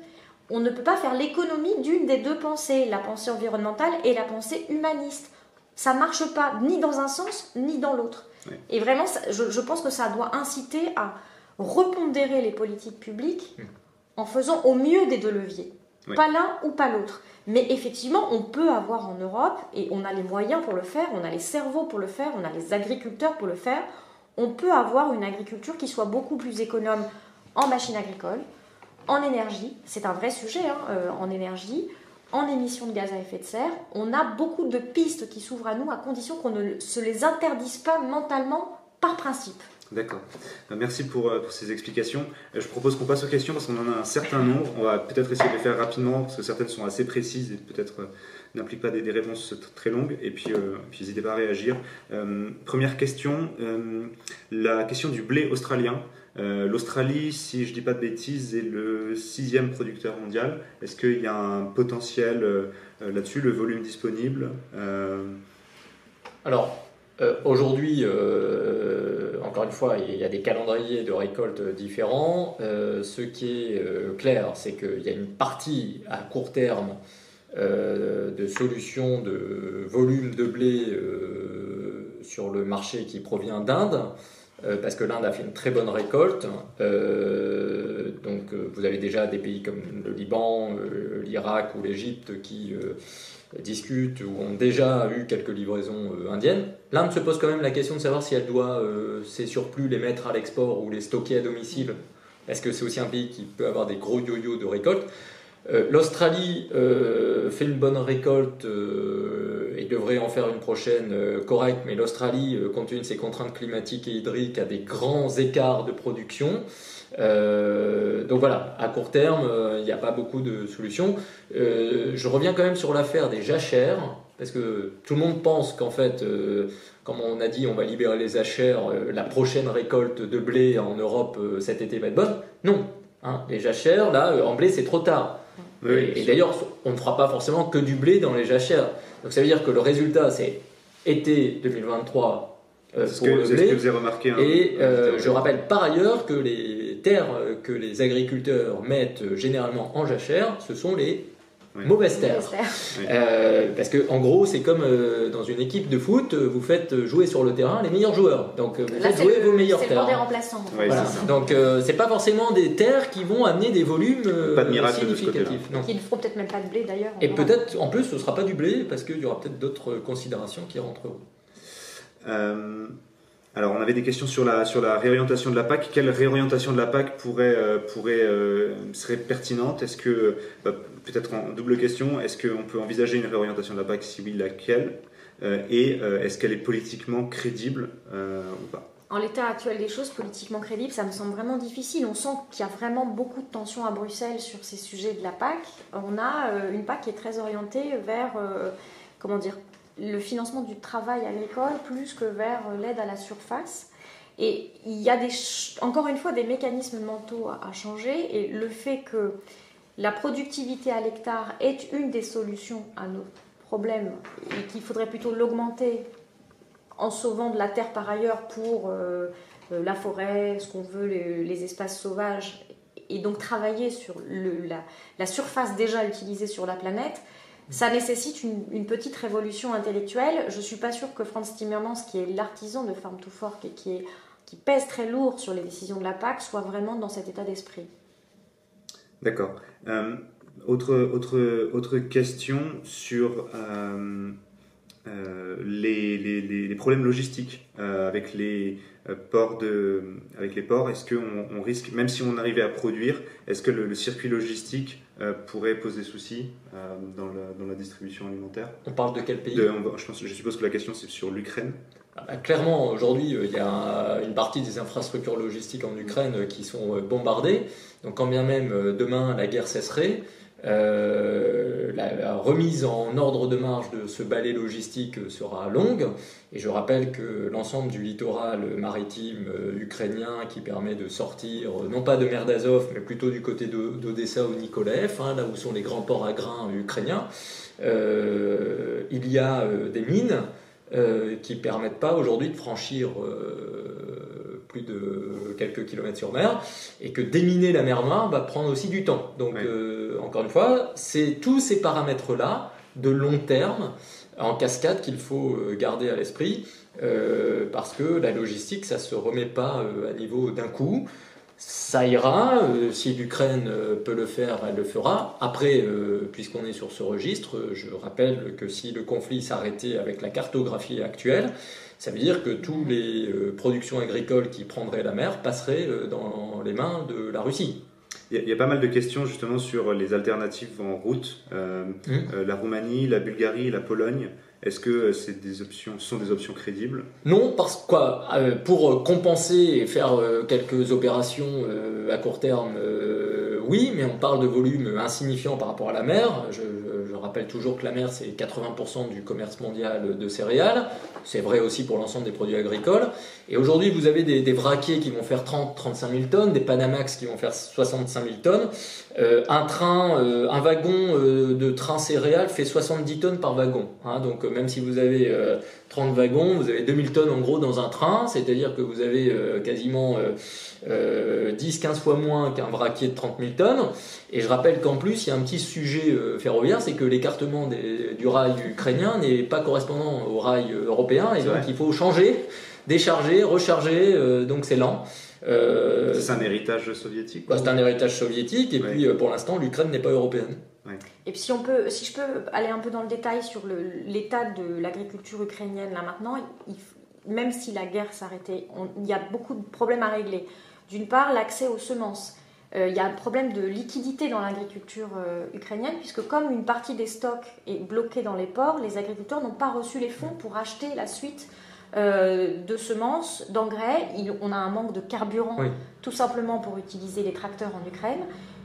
S2: On ne peut pas faire l'économie d'une des deux pensées, la pensée environnementale et la pensée humaniste. Ça ne marche pas ni dans un sens ni dans l'autre. Et vraiment, je, je, pense que ça doit inciter à repondérer les politiques publiques mmh en faisant au mieux des deux leviers. Pas l'un ou pas l'autre. Mais effectivement, on peut avoir en Europe, et on a les moyens pour le faire, on a les cerveaux pour le faire, on a les agriculteurs pour le faire, on peut avoir une agriculture qui soit beaucoup plus économe en machines agricoles, en énergie, c'est un vrai sujet, hein, euh, en énergie, en émissions de gaz à effet de serre. On a beaucoup de pistes qui s'ouvrent à nous à condition qu'on ne se les interdise pas mentalement par principe.
S1: D'accord. Euh, merci pour, euh, pour, ces explications. Euh, je propose qu'on passe aux questions parce qu'on en a un certain nombre. On va peut-être essayer de les faire rapidement parce que certaines sont assez précises et peut-être n'impliquent pas des, réponses très longues. Et puis, puis n'hésitez pas à réagir. première question, la question du blé australien. L'Australie, si je ne dis pas de bêtises, est le sixième producteur mondial. Est-ce qu'il y a un potentiel là-dessus, le volume disponible
S3: Alors, euh, aujourd'hui, euh, encore une fois, il y a des calendriers de récolte différents. Euh, ce qui est clair, c'est qu'il y a une partie à court terme de solutions de volume de blé sur le marché qui provient d'Inde. parce que l'Inde a fait une très bonne récolte. donc vous avez déjà des pays comme le Liban, l'Irak ou l'Égypte qui discutent ou ont déjà eu quelques livraisons euh, indiennes. L'Inde se pose quand même la question de savoir si elle doit euh, ses surplus les mettre à l'export ou les stocker à domicile. Est-ce que c'est aussi un pays qui peut avoir des gros yo-yo de récolte? Euh, L'Australie fait une bonne récolte et devrait en faire une prochaine correcte, mais l'Australie, compte tenu de ses contraintes climatiques et hydriques, a des grands écarts de production. Euh, donc voilà, à court terme, euh, il n'y a pas beaucoup de solutions. Euh, je reviens quand même sur l'affaire des jachères, parce que tout le monde pense qu'en fait, comme on a dit, on va libérer les jachères, la prochaine récolte de blé en Europe cet été va être bonne. Non, hein, les jachères, là, en blé, c'est trop tard. et, d'ailleurs, on ne fera pas forcément que du blé dans les jachères. Donc ça veut dire que le résultat, c'est été 2023 pour le blé.
S1: vous avez remarqué, hein,
S3: et je rappelle par ailleurs que les terres que les agriculteurs mettent généralement en jachère, ce sont les mauvaises terres. Euh, parce que en gros, c'est comme euh, dans une équipe de foot, vous faites jouer sur le terrain les meilleurs joueurs. Donc vous faites jouer vos meilleures terres.
S2: C'est des remplaçants.
S3: Donc euh, c'est pas forcément des terres qui vont amener des volumes significatifs.
S2: Qui ne feront peut-être même pas de blé d'ailleurs.
S3: Et peut-être en plus ce sera pas du blé parce qu'il y aura peut-être d'autres considérations qui rentreront.
S1: Alors, on avait des questions sur la, sur la réorientation de la PAC. Quelle réorientation de la PAC pourrait, euh, pourrait, euh, serait pertinente? Est-ce que, bah, peut-être en double question, est-ce qu'on peut envisager une réorientation de la PAC Si oui, laquelle Et est-ce qu'elle est politiquement crédible ou pas
S2: en l'état actuel des choses, politiquement crédible, ça me semble vraiment difficile. On sent qu'il y a vraiment beaucoup de tensions à Bruxelles sur ces sujets de la PAC. On a une PAC qui est très orientée vers, comment dire, le financement du travail agricole plus que vers euh, l'aide à la surface. Et il y a des, encore une fois des mécanismes mentaux à, changer et le fait que la productivité à l'hectare est une des solutions à nos problèmes et qu'il faudrait plutôt l'augmenter en sauvant de la terre par ailleurs pour euh, euh, la forêt, ce qu'on veut, les, espaces sauvages, et donc travailler sur la, surface déjà utilisée sur la planète, ça nécessite une, petite révolution intellectuelle. Je ne suis pas sûre que Franz Timmermans, qui est l'artisan de Farm to Fork et qui, qui pèse très lourd sur les décisions de la PAC, soit vraiment dans cet état d'esprit.
S1: D'accord. Euh, autre, autre, autre question sur euh, euh, les, les, les, problèmes logistiques avec les ports de, avec les ports. Est-ce qu'on on risque, même si on arrivait à produire, est-ce que le circuit logistique pourrait poser souci dans, la, dans, la, distribution alimentaire?
S3: On parle de quel pays?
S1: Je, pense, je suppose que la question c'est sur l'Ukraine.
S3: Ah bah, clairement, aujourd'hui, euh, il y a une partie des infrastructures logistiques en Ukraine qui sont bombardées. Donc, quand bien même demain la guerre cesserait, euh, la, remise en ordre de marche de ce balai logistique sera longue. Et je rappelle que l'ensemble du littoral maritime euh, ukrainien qui permet de sortir, euh, non pas de mer d'Azov, mais plutôt du côté d'Odessa ou Nikolaev, hein, là où sont les grands ports à grains ukrainiens, il y a des mines qui ne permettent pas aujourd'hui de franchir plus de quelques kilomètres sur mer, et que déminer la mer Noire va prendre aussi du temps. Donc, euh, encore une fois, c'est tous ces paramètres-là, de long terme, en cascade, qu'il faut euh, garder à l'esprit, euh, parce que la logistique, ça ne se remet pas à niveau d'un coup. Ça ira, si l'Ukraine peut le faire, elle le fera. Après, puisqu'on est sur ce registre, je rappelle que si le conflit s'arrêtait avec la cartographie actuelle, ça veut dire que toutes les euh, productions agricoles qui prendraient la mer passeraient euh, dans les mains de la Russie.
S1: Il y, a, pas mal de questions justement sur les alternatives en route. Euh, mmh. la Roumanie, la Bulgarie, la Pologne. Est-ce que c'est des options, sont des options crédibles?
S3: Non, parce que pour compenser et faire quelques opérations à court terme, oui, mais on parle de volumes insignifiants par rapport à la mer. Je, rappelle toujours que la mer, c'est 80% du commerce mondial de céréales. C'est vrai aussi pour l'ensemble des produits agricoles. Et aujourd'hui, vous avez des, vraquiers qui vont faire 30-35 000 tonnes, des Panamax qui vont faire 65 000 tonnes. Euh, un train, euh, un wagon euh, de train céréales fait 70 tonnes par wagon. Hein. donc même si vous avez 30 wagons, vous avez 2000 tonnes en gros dans un train, c'est-à-dire que vous avez quasiment 10-15 fois moins qu'un vraquier de 30 000 tonnes. Et je rappelle qu'en plus, il y a un petit sujet ferroviaire, c'est que l'écartement du rail ukrainien n'est pas correspondant au rail européen, et donc il faut changer décharger, recharger, donc c'est lent.
S1: Euh, c'est un héritage soviétique
S3: bah, C'est un héritage soviétique, et puis euh, pour l'instant, l'Ukraine n'est pas européenne.
S2: Et puis si, on peut, si je peux aller un peu dans le détail sur l'état de l'agriculture ukrainienne là maintenant, même si la guerre s'arrêtait, il y a beaucoup de problèmes à régler. D'une part, l'accès aux semences. Euh, il y a un problème de liquidité dans l'agriculture ukrainienne, puisque comme une partie des stocks est bloquée dans les ports, les agriculteurs n'ont pas reçu les fonds pour acheter la suite euh, de semences, d'engrais. On a un manque de carburant, tout simplement pour utiliser les tracteurs en Ukraine.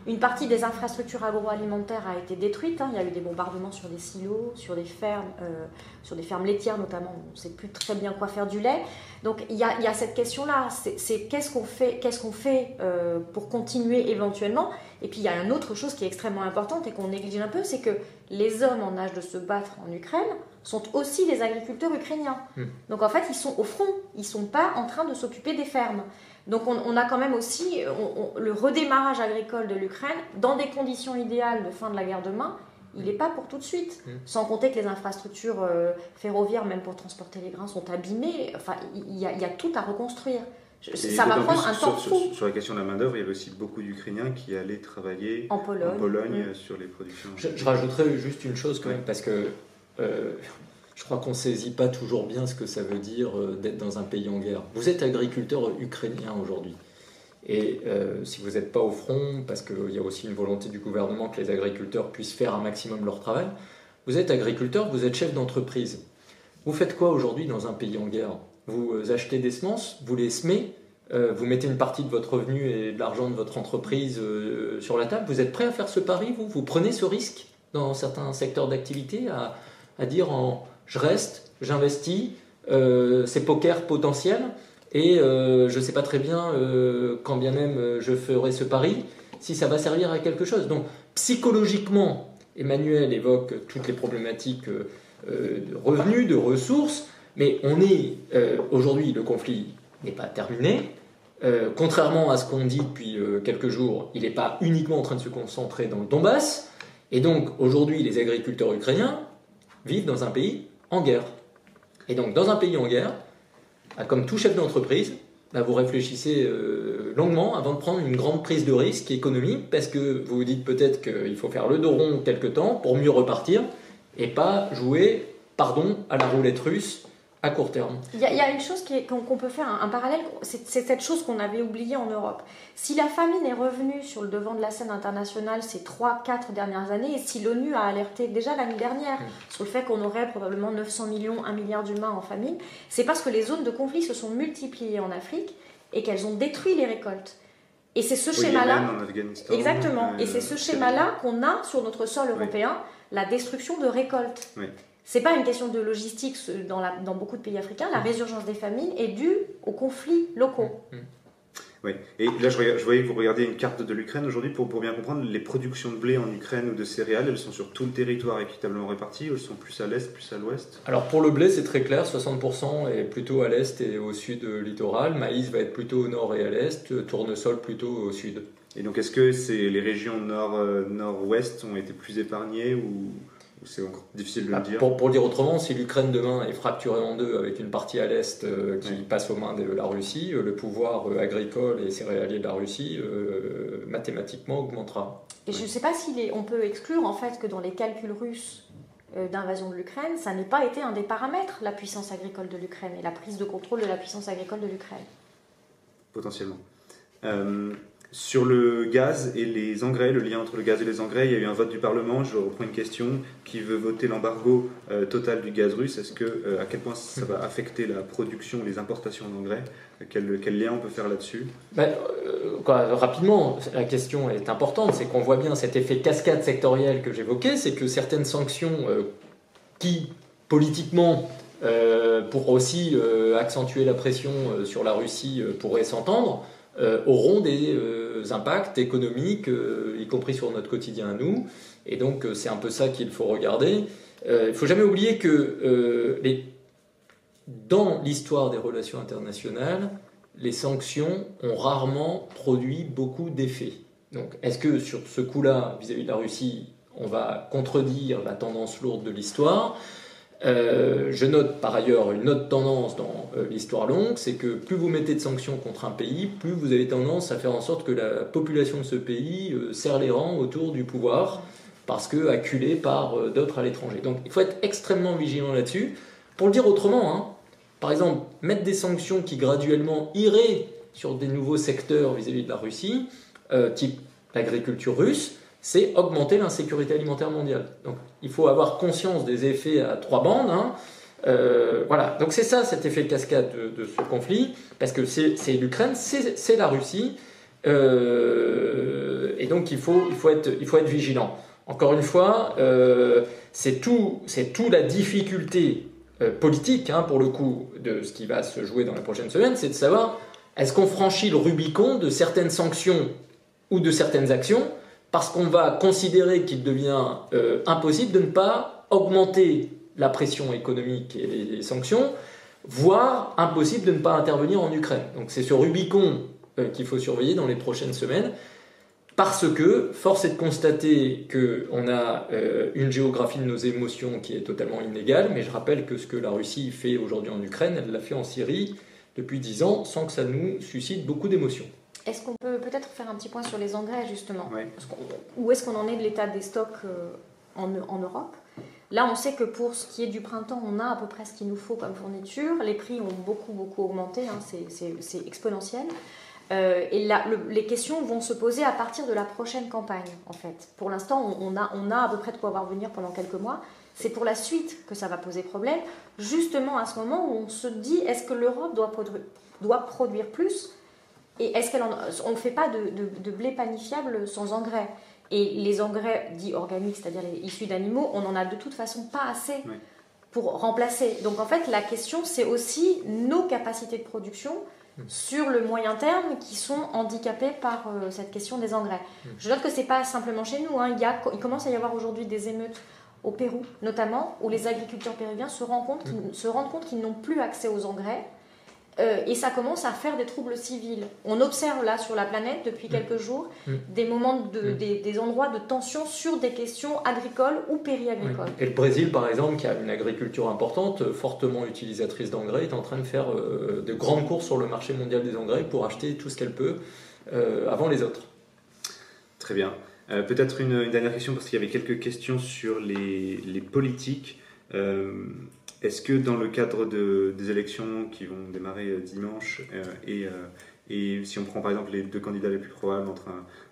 S2: Une partie des infrastructures agroalimentaires a été détruite. Hein. Il y a eu des bombardements sur des silos, sur des fermes, euh, sur des fermes laitières notamment. On ne sait plus très bien quoi faire du lait. Donc il y a, cette question-là. C'est qu'est-ce qu'on fait, qu'est-ce qu'on fait euh, pour continuer éventuellement? Et puis il y a une autre chose qui est extrêmement importante et qu'on néglige un peu, c'est que les hommes en âge de se battre en Ukraine sont aussi des agriculteurs ukrainiens. Hmm. Donc en fait, ils sont au front, ils ne sont pas en train de s'occuper des fermes. Donc on, a quand même aussi le redémarrage agricole de l'Ukraine dans des conditions idéales de fin de la guerre demain. Il n'est pas pour tout de suite. Hmm. Sans compter que les infrastructures euh, ferroviaires, même pour transporter les grains, sont abîmées. Enfin, il y, a tout à reconstruire. ça va prendre un temps
S1: sur, fou. Sur, la question de la main-d'œuvre, il y avait aussi beaucoup d'Ukrainiens qui allaient travailler en Pologne, hmm. sur les productions.
S3: Je, rajouterais juste une chose quand même, parce que euh, je crois qu'on ne saisit pas toujours bien ce que ça veut dire d'être dans un pays en guerre. Vous êtes agriculteur ukrainien aujourd'hui. Et si vous n'êtes pas au front, parce qu'il y a aussi une volonté du gouvernement que les agriculteurs puissent faire un maximum leur travail, vous êtes agriculteur, vous êtes chef d'entreprise. Vous faites quoi aujourd'hui dans un pays en guerre? Vous achetez des semences, vous les semez, euh, vous mettez une partie de votre revenu et de l'argent de votre entreprise euh, sur la table, vous êtes prêt à faire ce pari, vous? Vous prenez ce risque dans certains secteurs d'activité à, dire en, je reste, j'investis, euh, c'est poker potentiel, et je ne sais pas très bien quand bien même je ferai ce pari, si ça va servir à quelque chose. Donc psychologiquement, Emmanuel évoque toutes les problématiques de revenus, de ressources, mais on est aujourd'hui, le conflit n'est pas terminé, euh, contrairement à ce qu'on dit depuis euh, quelques jours, il n'est pas uniquement en train de se concentrer dans le Donbass. Et donc aujourd'hui, les agriculteurs ukrainiens vivent dans un pays en guerre. Et donc dans un pays en guerre, bah, comme tout chef d'entreprise, bah, vous réfléchissez euh, longuement avant de prendre une grande prise de risque économique parce que vous vous dites peut-être qu'il faut faire le dos rond quelque temps pour mieux repartir et pas jouer, pardon, à la roulette russe à court terme.
S2: Il y, a une chose qu'on peut faire, un, parallèle, c'est cette chose qu'on avait oubliée en Europe. Si la famine est revenue sur le devant de la scène internationale ces 3-4 dernières années, et si l'ONU a alerté déjà l'année dernière mm. sur le fait qu'on aurait probablement 900 millions, 1 milliard d'humains en famine, c'est parce que les zones de conflit se sont multipliées en Afrique et qu'elles ont détruit les récoltes. Et c'est ce schéma-là. Exactement. et c'est ce schéma-là qu'on a sur notre sol européen, la destruction de récoltes. Oui. C'est pas une question de logistique dans, dans, beaucoup de pays africains. La résurgence des famines est due aux conflits locaux.
S1: Mm. Oui, et là je, voyais que vous regardez une carte de l'Ukraine aujourd'hui pour, pour, bien comprendre les productions de blé en Ukraine ou de céréales, elles sont sur tout le territoire équitablement réparties ou elles sont plus à l'est, plus à l'ouest?
S3: Alors pour le blé c'est très clair, 60% est plutôt à l'est et au sud littoral, maïs va être plutôt au nord et à l'est, tournesol plutôt au sud.
S1: Et donc est-ce que c'est les régions nord, euh, nord-ouest ont été plus épargnées ou c'est encore difficile de le bah, dire.
S3: Pour, le dire autrement, si l'Ukraine demain est fracturée en deux avec une partie à l'est euh, qui passe aux mains de la Russie, euh, le pouvoir euh, agricole et céréalier de la Russie mathématiquement augmentera.
S2: Et je ne sais pas si on peut exclure en fait que dans les calculs russes d'invasion de l'Ukraine, ça n'ait pas été un des paramètres, la puissance agricole de l'Ukraine et la prise de contrôle de la puissance agricole de l'Ukraine.
S1: Potentiellement. Sur le gaz et les engrais, le lien entre le gaz et les engrais, il y a eu un vote du Parlement. Je reprends une question qui veut voter l'embargo euh, total du gaz russe? Est-ce que euh, à quel point ça va affecter la production, les importations d'engrais? Quel, lien on peut faire là-dessus?
S3: Ben, euh, Rapidement, la question est importante. C'est qu'on voit bien cet effet cascade sectoriel que j'évoquais, c'est que certaines sanctions qui politiquement pour aussi accentuer la pression sur la Russie pourraient s'entendre. Euh, auront des euh, impacts économiques, euh, y compris sur notre quotidien à nous. Et donc c'est un peu ça qu'il faut regarder. Il faut jamais oublier que dans l'histoire des relations internationales, les sanctions ont rarement produit beaucoup d'effets. Donc est-ce que sur ce coup-là, vis-à-vis de la Russie, on va contredire la tendance lourde de l'histoire? Euh, je note par ailleurs une autre tendance dans euh, l'histoire longue, c'est que plus vous mettez de sanctions contre un pays, plus vous avez tendance à faire en sorte que la population de ce pays euh, serre les rangs autour du pouvoir, parce que acculé par d'autres à l'étranger. Donc il faut être extrêmement vigilant là-dessus. Pour le dire autrement, hein, par exemple, mettre des sanctions qui graduellement iraient sur des nouveaux secteurs vis à -vis de la Russie, type l'agriculture russe, c'est augmenter l'insécurité alimentaire mondiale. Donc il faut avoir conscience des effets à trois bandes. Hein. Euh, voilà, donc c'est ça cet effet de cascade de, ce conflit, parce que c'est l'Ukraine, c'est la Russie, euh, et donc il faut, il, faut être, vigilant. Encore une fois, euh, c'est tout, tout la difficulté politique, hein, pour le coup, de ce qui va se jouer dans les prochaines semaines, c'est de savoir est-ce qu'on franchit le Rubicon de certaines sanctions ou de certaines actions parce qu'on va considérer qu'il devient euh, impossible de ne pas augmenter la pression économique et les, sanctions, voire impossible de ne pas intervenir en Ukraine. Donc c'est ce Rubicon euh, qu'il faut surveiller dans les prochaines semaines, parce que force est de constater qu'on a euh, une géographie de nos émotions qui est totalement inégale, mais je rappelle que ce que la Russie fait aujourd'hui en Ukraine, elle l'a fait en Syrie depuis dix ans sans que ça nous suscite beaucoup d'émotions.
S2: Est-ce qu'on peut peut-être faire un petit point sur les engrais, justement Où est-ce qu'on en est de l'état des stocks euh, en, Europe Là, on sait que pour ce qui est du printemps, on a à peu près ce qu'il nous faut comme fourniture. Les prix ont beaucoup, beaucoup augmenté, hein, c'est exponentiel. Euh, et là, les questions vont se poser à partir de la prochaine campagne, en fait. Pour l'instant, on, a, on a à peu près de quoi voir venir pendant quelques mois. C'est pour la suite que ça va poser problème, justement à ce moment où on se dit est-ce que l'Europe doit, doit produire plus et est-ce qu'on ne fait pas de, blé panifiable sans engrais? Et les engrais dits organiques, c'est-à-dire issus d'animaux, on n'en a de toute façon pas assez pour remplacer. Donc en fait, la question, c'est aussi nos capacités de production hmm. sur le moyen terme qui sont handicapées par euh, cette question des engrais. Hmm. Je note que ce n'est pas simplement chez nous. Hein. Il, y a, il commence à y avoir aujourd'hui des émeutes au Pérou notamment, où les agriculteurs péruviens se rendent compte, se rendent compte qu'ils n'ont plus accès aux engrais euh, et ça commence à faire des troubles civils. On observe là sur la planète depuis mm. quelques jours mm. des moments, de, mm. des, endroits de tension sur des questions agricoles ou périagricoles.
S3: Et le Brésil, par exemple, qui a une agriculture importante, fortement utilisatrice d'engrais, est en train de faire euh, de grandes courses sur le marché mondial des engrais pour acheter tout ce qu'elle peut euh, avant les autres.
S1: Très bien. Peut-être une, dernière question, parce qu'il y avait quelques questions sur les, les politiques. Est-ce que dans le cadre de, des élections qui vont démarrer euh, dimanche, euh, et, euh, et, si on prend par exemple les deux candidats les plus probables entre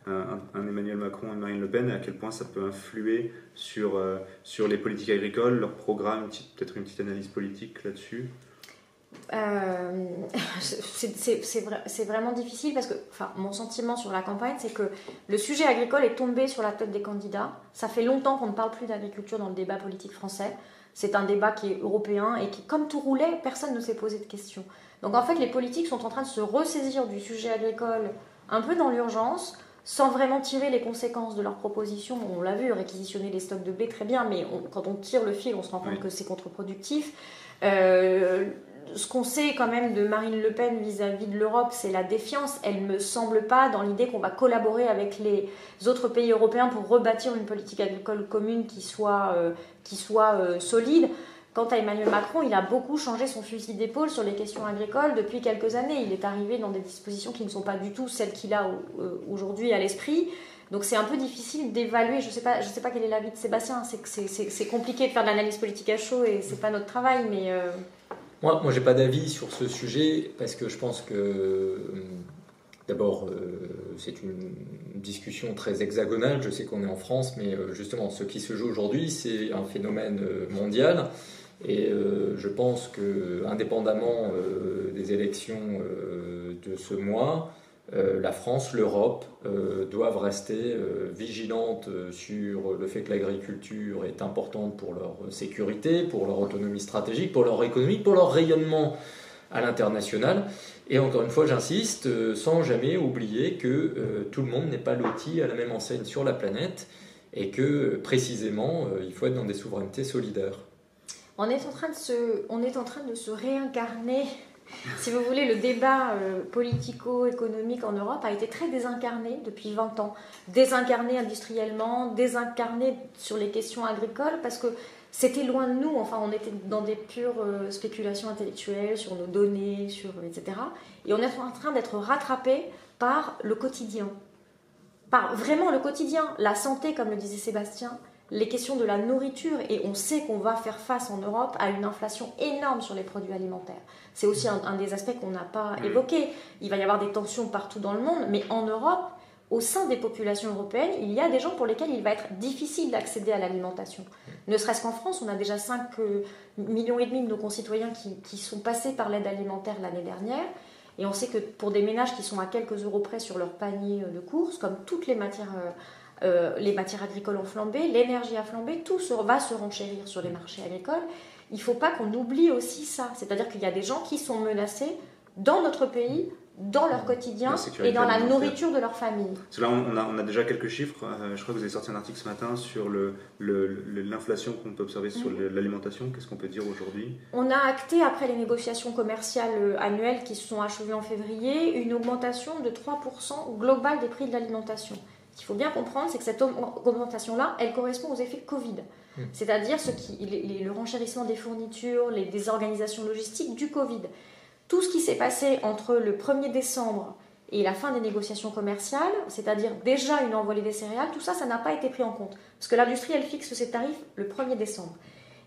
S1: un, Emmanuel Macron et Marine Le Pen, à quel point ça peut influer sur, sur les politiques agricoles, leur programme, peut-être une petite analyse politique là-dessus? <laughs>
S2: C'est vraiment difficile parce que enfin, mon sentiment sur la campagne, c'est que le sujet agricole est tombé sur la tête des candidats. Ça fait longtemps qu'on ne parle plus d'agriculture dans le débat politique français. C'est un débat qui est européen et qui, comme tout roulait, personne ne s'est posé de questions. Donc en fait, les politiques sont en train de se ressaisir du sujet agricole un peu dans l'urgence, sans vraiment tirer les conséquences de leurs propositions. On l'a vu, réquisitionner les stocks de blé, très bien, mais quand on tire le fil, on se rend compte que c'est contre-productif. Euh, ce qu'on sait quand même de Marine Le Pen vis-à-vis de l'Europe, c'est la défiance. Elle ne me semble pas dans l'idée qu'on va collaborer avec les autres pays européens pour rebâtir une politique agricole commune qui soit, euh, qui soit euh, solide. Quant à Emmanuel Macron, il a beaucoup changé son fusil d'épaule sur les questions agricoles depuis quelques années. Il est arrivé dans des dispositions qui ne sont pas du tout celles qu'il a euh, aujourd'hui à l'esprit. Donc c'est un peu difficile d'évaluer. Je ne sais, pas, sais pas quel est l'avis de Sébastien. C'est compliqué de faire de l'analyse politique à chaud et c'est pas notre travail, mais...
S3: Moi, moi j'ai pas d'avis sur ce sujet parce que je pense que euh, d'abord euh, c'est une discussion très hexagonale. Je sais qu'on est en France, mais euh, justement ce qui se joue aujourd'hui c'est un phénomène mondial. Et je pense que, indépendamment des élections de ce mois, euh, la France, l'Europe euh, doivent rester euh, vigilantes sur le fait que l'agriculture est importante pour leur sécurité, pour leur autonomie stratégique, pour leur économie, pour leur rayonnement à l'international. Et encore une fois, j'insiste, sans jamais oublier que tout le monde n'est pas loti à la même enseigne sur la planète et que précisément, il faut être dans des souverainetés solidaires.
S2: On est en train de se, on est en train de se réincarner si vous voulez, le débat euh, politico-économique en Europe a été très désincarné depuis 20 ans. Désincarné industriellement, désincarné sur les questions agricoles, parce que c'était loin de nous. Enfin, on était dans des pures euh, spéculations intellectuelles sur nos données, sur, etc. Et on est en train d'être rattrapé par le quotidien. Par vraiment le quotidien. La santé, comme le disait Sébastien, les questions de la nourriture et on sait qu'on va faire face en Europe à une inflation énorme sur les produits alimentaires. C'est aussi un, des aspects qu'on n'a pas évoqué. Il va y avoir des tensions partout dans le monde, mais en Europe, au sein des populations européennes, il y a des gens pour lesquels il va être difficile d'accéder à l'alimentation. Ne serait-ce qu'en France, on a déjà 5 euh, millions et demi de nos concitoyens qui, sont passés par l'aide alimentaire l'année dernière. Et on sait que pour des ménages qui sont à quelques euros près sur leur panier de courses, comme toutes les matières euh, les matières agricoles ont flambé, l'énergie a flambé, tout va se renchérir sur les marchés agricoles. Il ne faut pas qu'on oublie aussi ça. C'est-à-dire qu'il y a des gens qui sont menacés dans notre pays, dans leur quotidien et dans la nourriture de leur famille.
S1: là, on a, on a, déjà quelques chiffres. Euh, je crois que vous avez sorti un article ce matin sur l'inflation qu'on peut observer sur mm. l'alimentation. Qu'est-ce qu'on peut dire aujourd'hui?
S2: On a acté, après les négociations commerciales euh, annuelles qui se sont achevées en février, une augmentation de 3% globale des prix de l'alimentation. Qu'il faut bien comprendre, c'est que cette augmentation-là, elle correspond aux effets Covid. Hmm. C'est-à-dire ce qui, le renchérissement des fournitures, les désorganisations logistiques du Covid. Tout ce qui s'est passé entre le 1er décembre et la fin des négociations commerciales, c'est-à-dire déjà une envolée des céréales, tout ça, ça n'a pas été pris en compte. Parce que l'industrie, elle fixe ses tarifs le 1er décembre.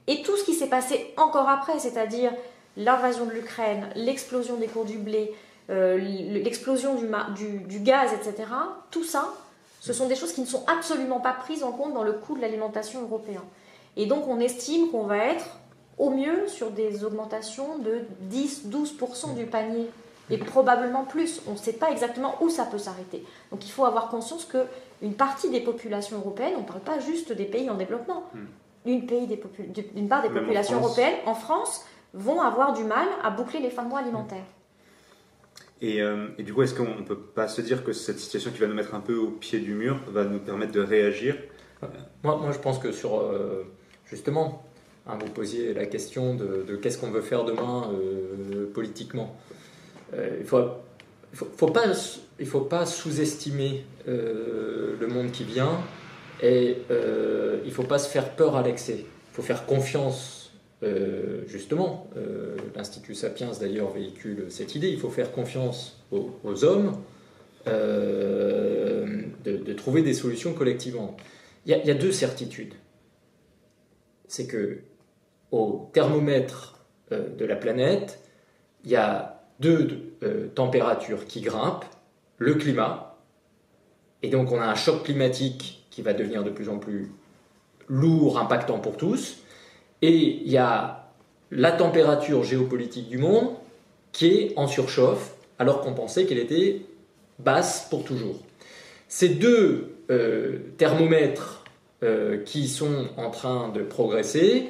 S2: Et tout ce qui s'est passé encore après, c'est-à-dire l'invasion de l'Ukraine, l'explosion des cours du blé, euh, l'explosion du, du, gaz, etc., tout ça, ce sont des choses qui ne sont absolument pas prises en compte dans le coût de l'alimentation européen. Et donc on estime qu'on va être au mieux sur des augmentations de 10-12% du panier et probablement plus. On ne sait pas exactement où ça peut s'arrêter. Donc il faut avoir conscience qu'une partie des populations européennes, on ne parle pas juste des pays en développement, hmm. une, pays des une part des populations européennes en France vont avoir du mal à boucler les fins de mois alimentaires.
S1: Et, euh, et du coup, est-ce qu'on ne peut pas se dire que cette situation qui va nous mettre un peu au pied du mur va nous permettre de réagir?
S3: Moi, moi, je pense que sur, euh, justement, hein, vous posiez la question de, qu'est-ce qu'on veut faire demain euh, politiquement. il faut, faut, pas, il faut pas sous-estimer le monde qui vient et il ne faut pas se faire peur à l'excès. Il faut faire confiance euh, justement, euh, l'Institut Sapiens d'ailleurs véhicule cette idée, il faut faire confiance aux, hommes euh, de, trouver des solutions collectivement. Il y, a, deux certitudes. C'est que au thermomètre de la planète, il y a deux températures qui grimpent, le climat, et donc on a un choc climatique qui va devenir de plus en plus lourd, impactant pour tous, et il y a la température géopolitique du monde qui est en surchauffe, alors qu'on pensait qu'elle était basse pour toujours. Ces deux euh, thermomètres euh, qui sont en train de progresser,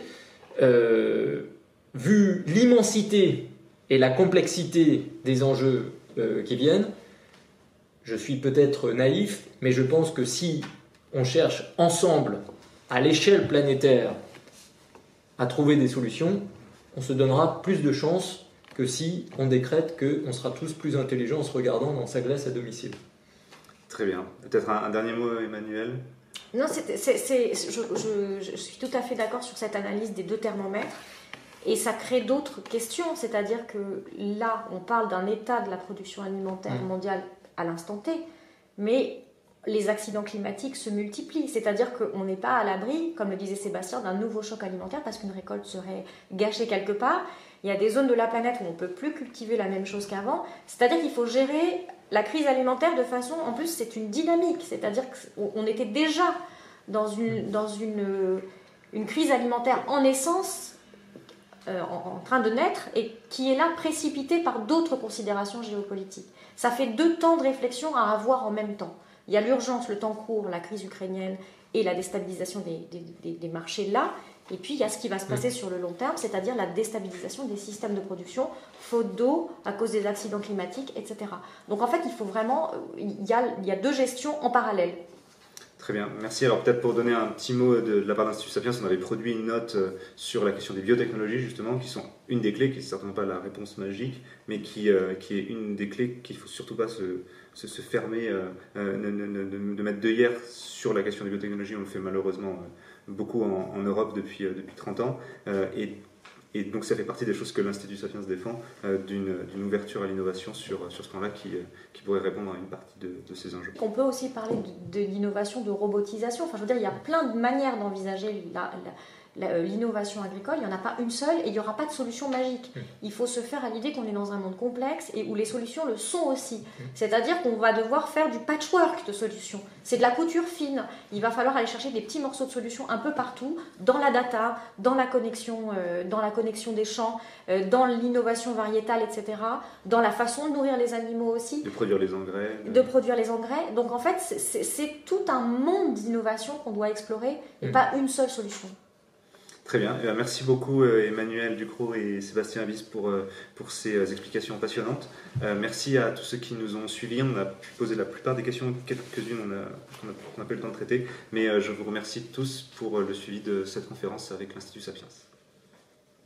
S3: euh, vu l'immensité et la complexité des enjeux qui viennent, je suis peut-être naïf, mais je pense que si on cherche ensemble, à l'échelle planétaire, à trouver des solutions, on se donnera plus de chances que si on décrète qu'on sera tous plus intelligents en se regardant dans sa glace à domicile.
S1: Très bien. Peut-être un, dernier mot, Emmanuel?
S2: Non, je, suis tout à fait d'accord sur cette analyse des deux thermomètres. Et ça crée d'autres questions, c'est-à-dire que là, on parle d'un état de la production alimentaire mmh. mondiale à l'instant T, mais les accidents climatiques se multiplient. C'est-à-dire qu'on n'est pas à l'abri, comme le disait Sébastien, d'un nouveau choc alimentaire parce qu'une récolte serait gâchée quelque part. Il y a des zones de la planète où on ne peut plus cultiver la même chose qu'avant. C'est-à-dire qu'il faut gérer la crise alimentaire de façon... En plus, c'est une dynamique. C'est-à-dire qu'on était déjà dans une, crise alimentaire en essence, euh, en, en train de naître, et qui est là précipitée par d'autres considérations géopolitiques. Ça fait deux temps de réflexion à avoir en même temps. Il y a l'urgence, le temps court, la crise ukrainienne et la déstabilisation des, marchés là. Et puis il y a ce qui va se passer mm. sur le long terme, c'est-à-dire la déstabilisation des systèmes de production, faute d'eau, à cause des accidents climatiques, etc. Donc en fait, il faut vraiment, il y a, il y a deux gestions en parallèle.
S1: Très bien, merci. Alors peut-être pour donner un petit mot de, la part d'Institut Sapiens, on avait produit une note euh, sur la question des biotechnologies justement, qui sont une des clés, qui n'est certainement pas la réponse magique, mais qui, euh, qui est une des clés qu'il ne faut surtout pas se, se, fermer, euh, de mettre de hier sur la question des biotechnologies. On le fait malheureusement beaucoup en, Europe depuis, depuis 30 ans. et donc ça fait partie des choses que l'Institut Sapiens défend, euh, d'une ouverture à l'innovation sur, sur ce plan-là qui, euh, qui, pourrait répondre à une partie de, de ces enjeux.
S2: On peut aussi parler de, l'innovation, de robotisation. Enfin, je veux dire, il y a plein de manières d'envisager la, euh, l'innovation agricole, il n'y en a pas une seule et il n'y aura pas de solution magique. Il faut se faire à l'idée qu'on est dans un monde complexe et où les solutions le sont aussi. C'est-à-dire qu'on va devoir faire du patchwork de solutions. C'est de la couture fine. Il va falloir aller chercher des petits morceaux de solutions un peu partout, dans la data, dans la connexion, euh, dans la connexion des champs, euh, dans l'innovation variétale, etc., dans la façon de nourrir les animaux aussi.
S1: De produire les engrais.
S2: De produire les engrais. Donc en fait, c'est tout un monde d'innovation qu'on doit explorer et mmh. pas une seule solution.
S1: Très bien. Eh merci beaucoup euh, Emmanuel Ducrot et Sébastien Avis pour, euh, pour ces euh, explications passionnantes. Merci à tous ceux qui nous ont suivis. On a pu poser la plupart des questions, quelques-unes on n'a pas eu le temps de traiter. Mais je vous remercie tous pour le suivi de cette conférence avec l'Institut Sapiens.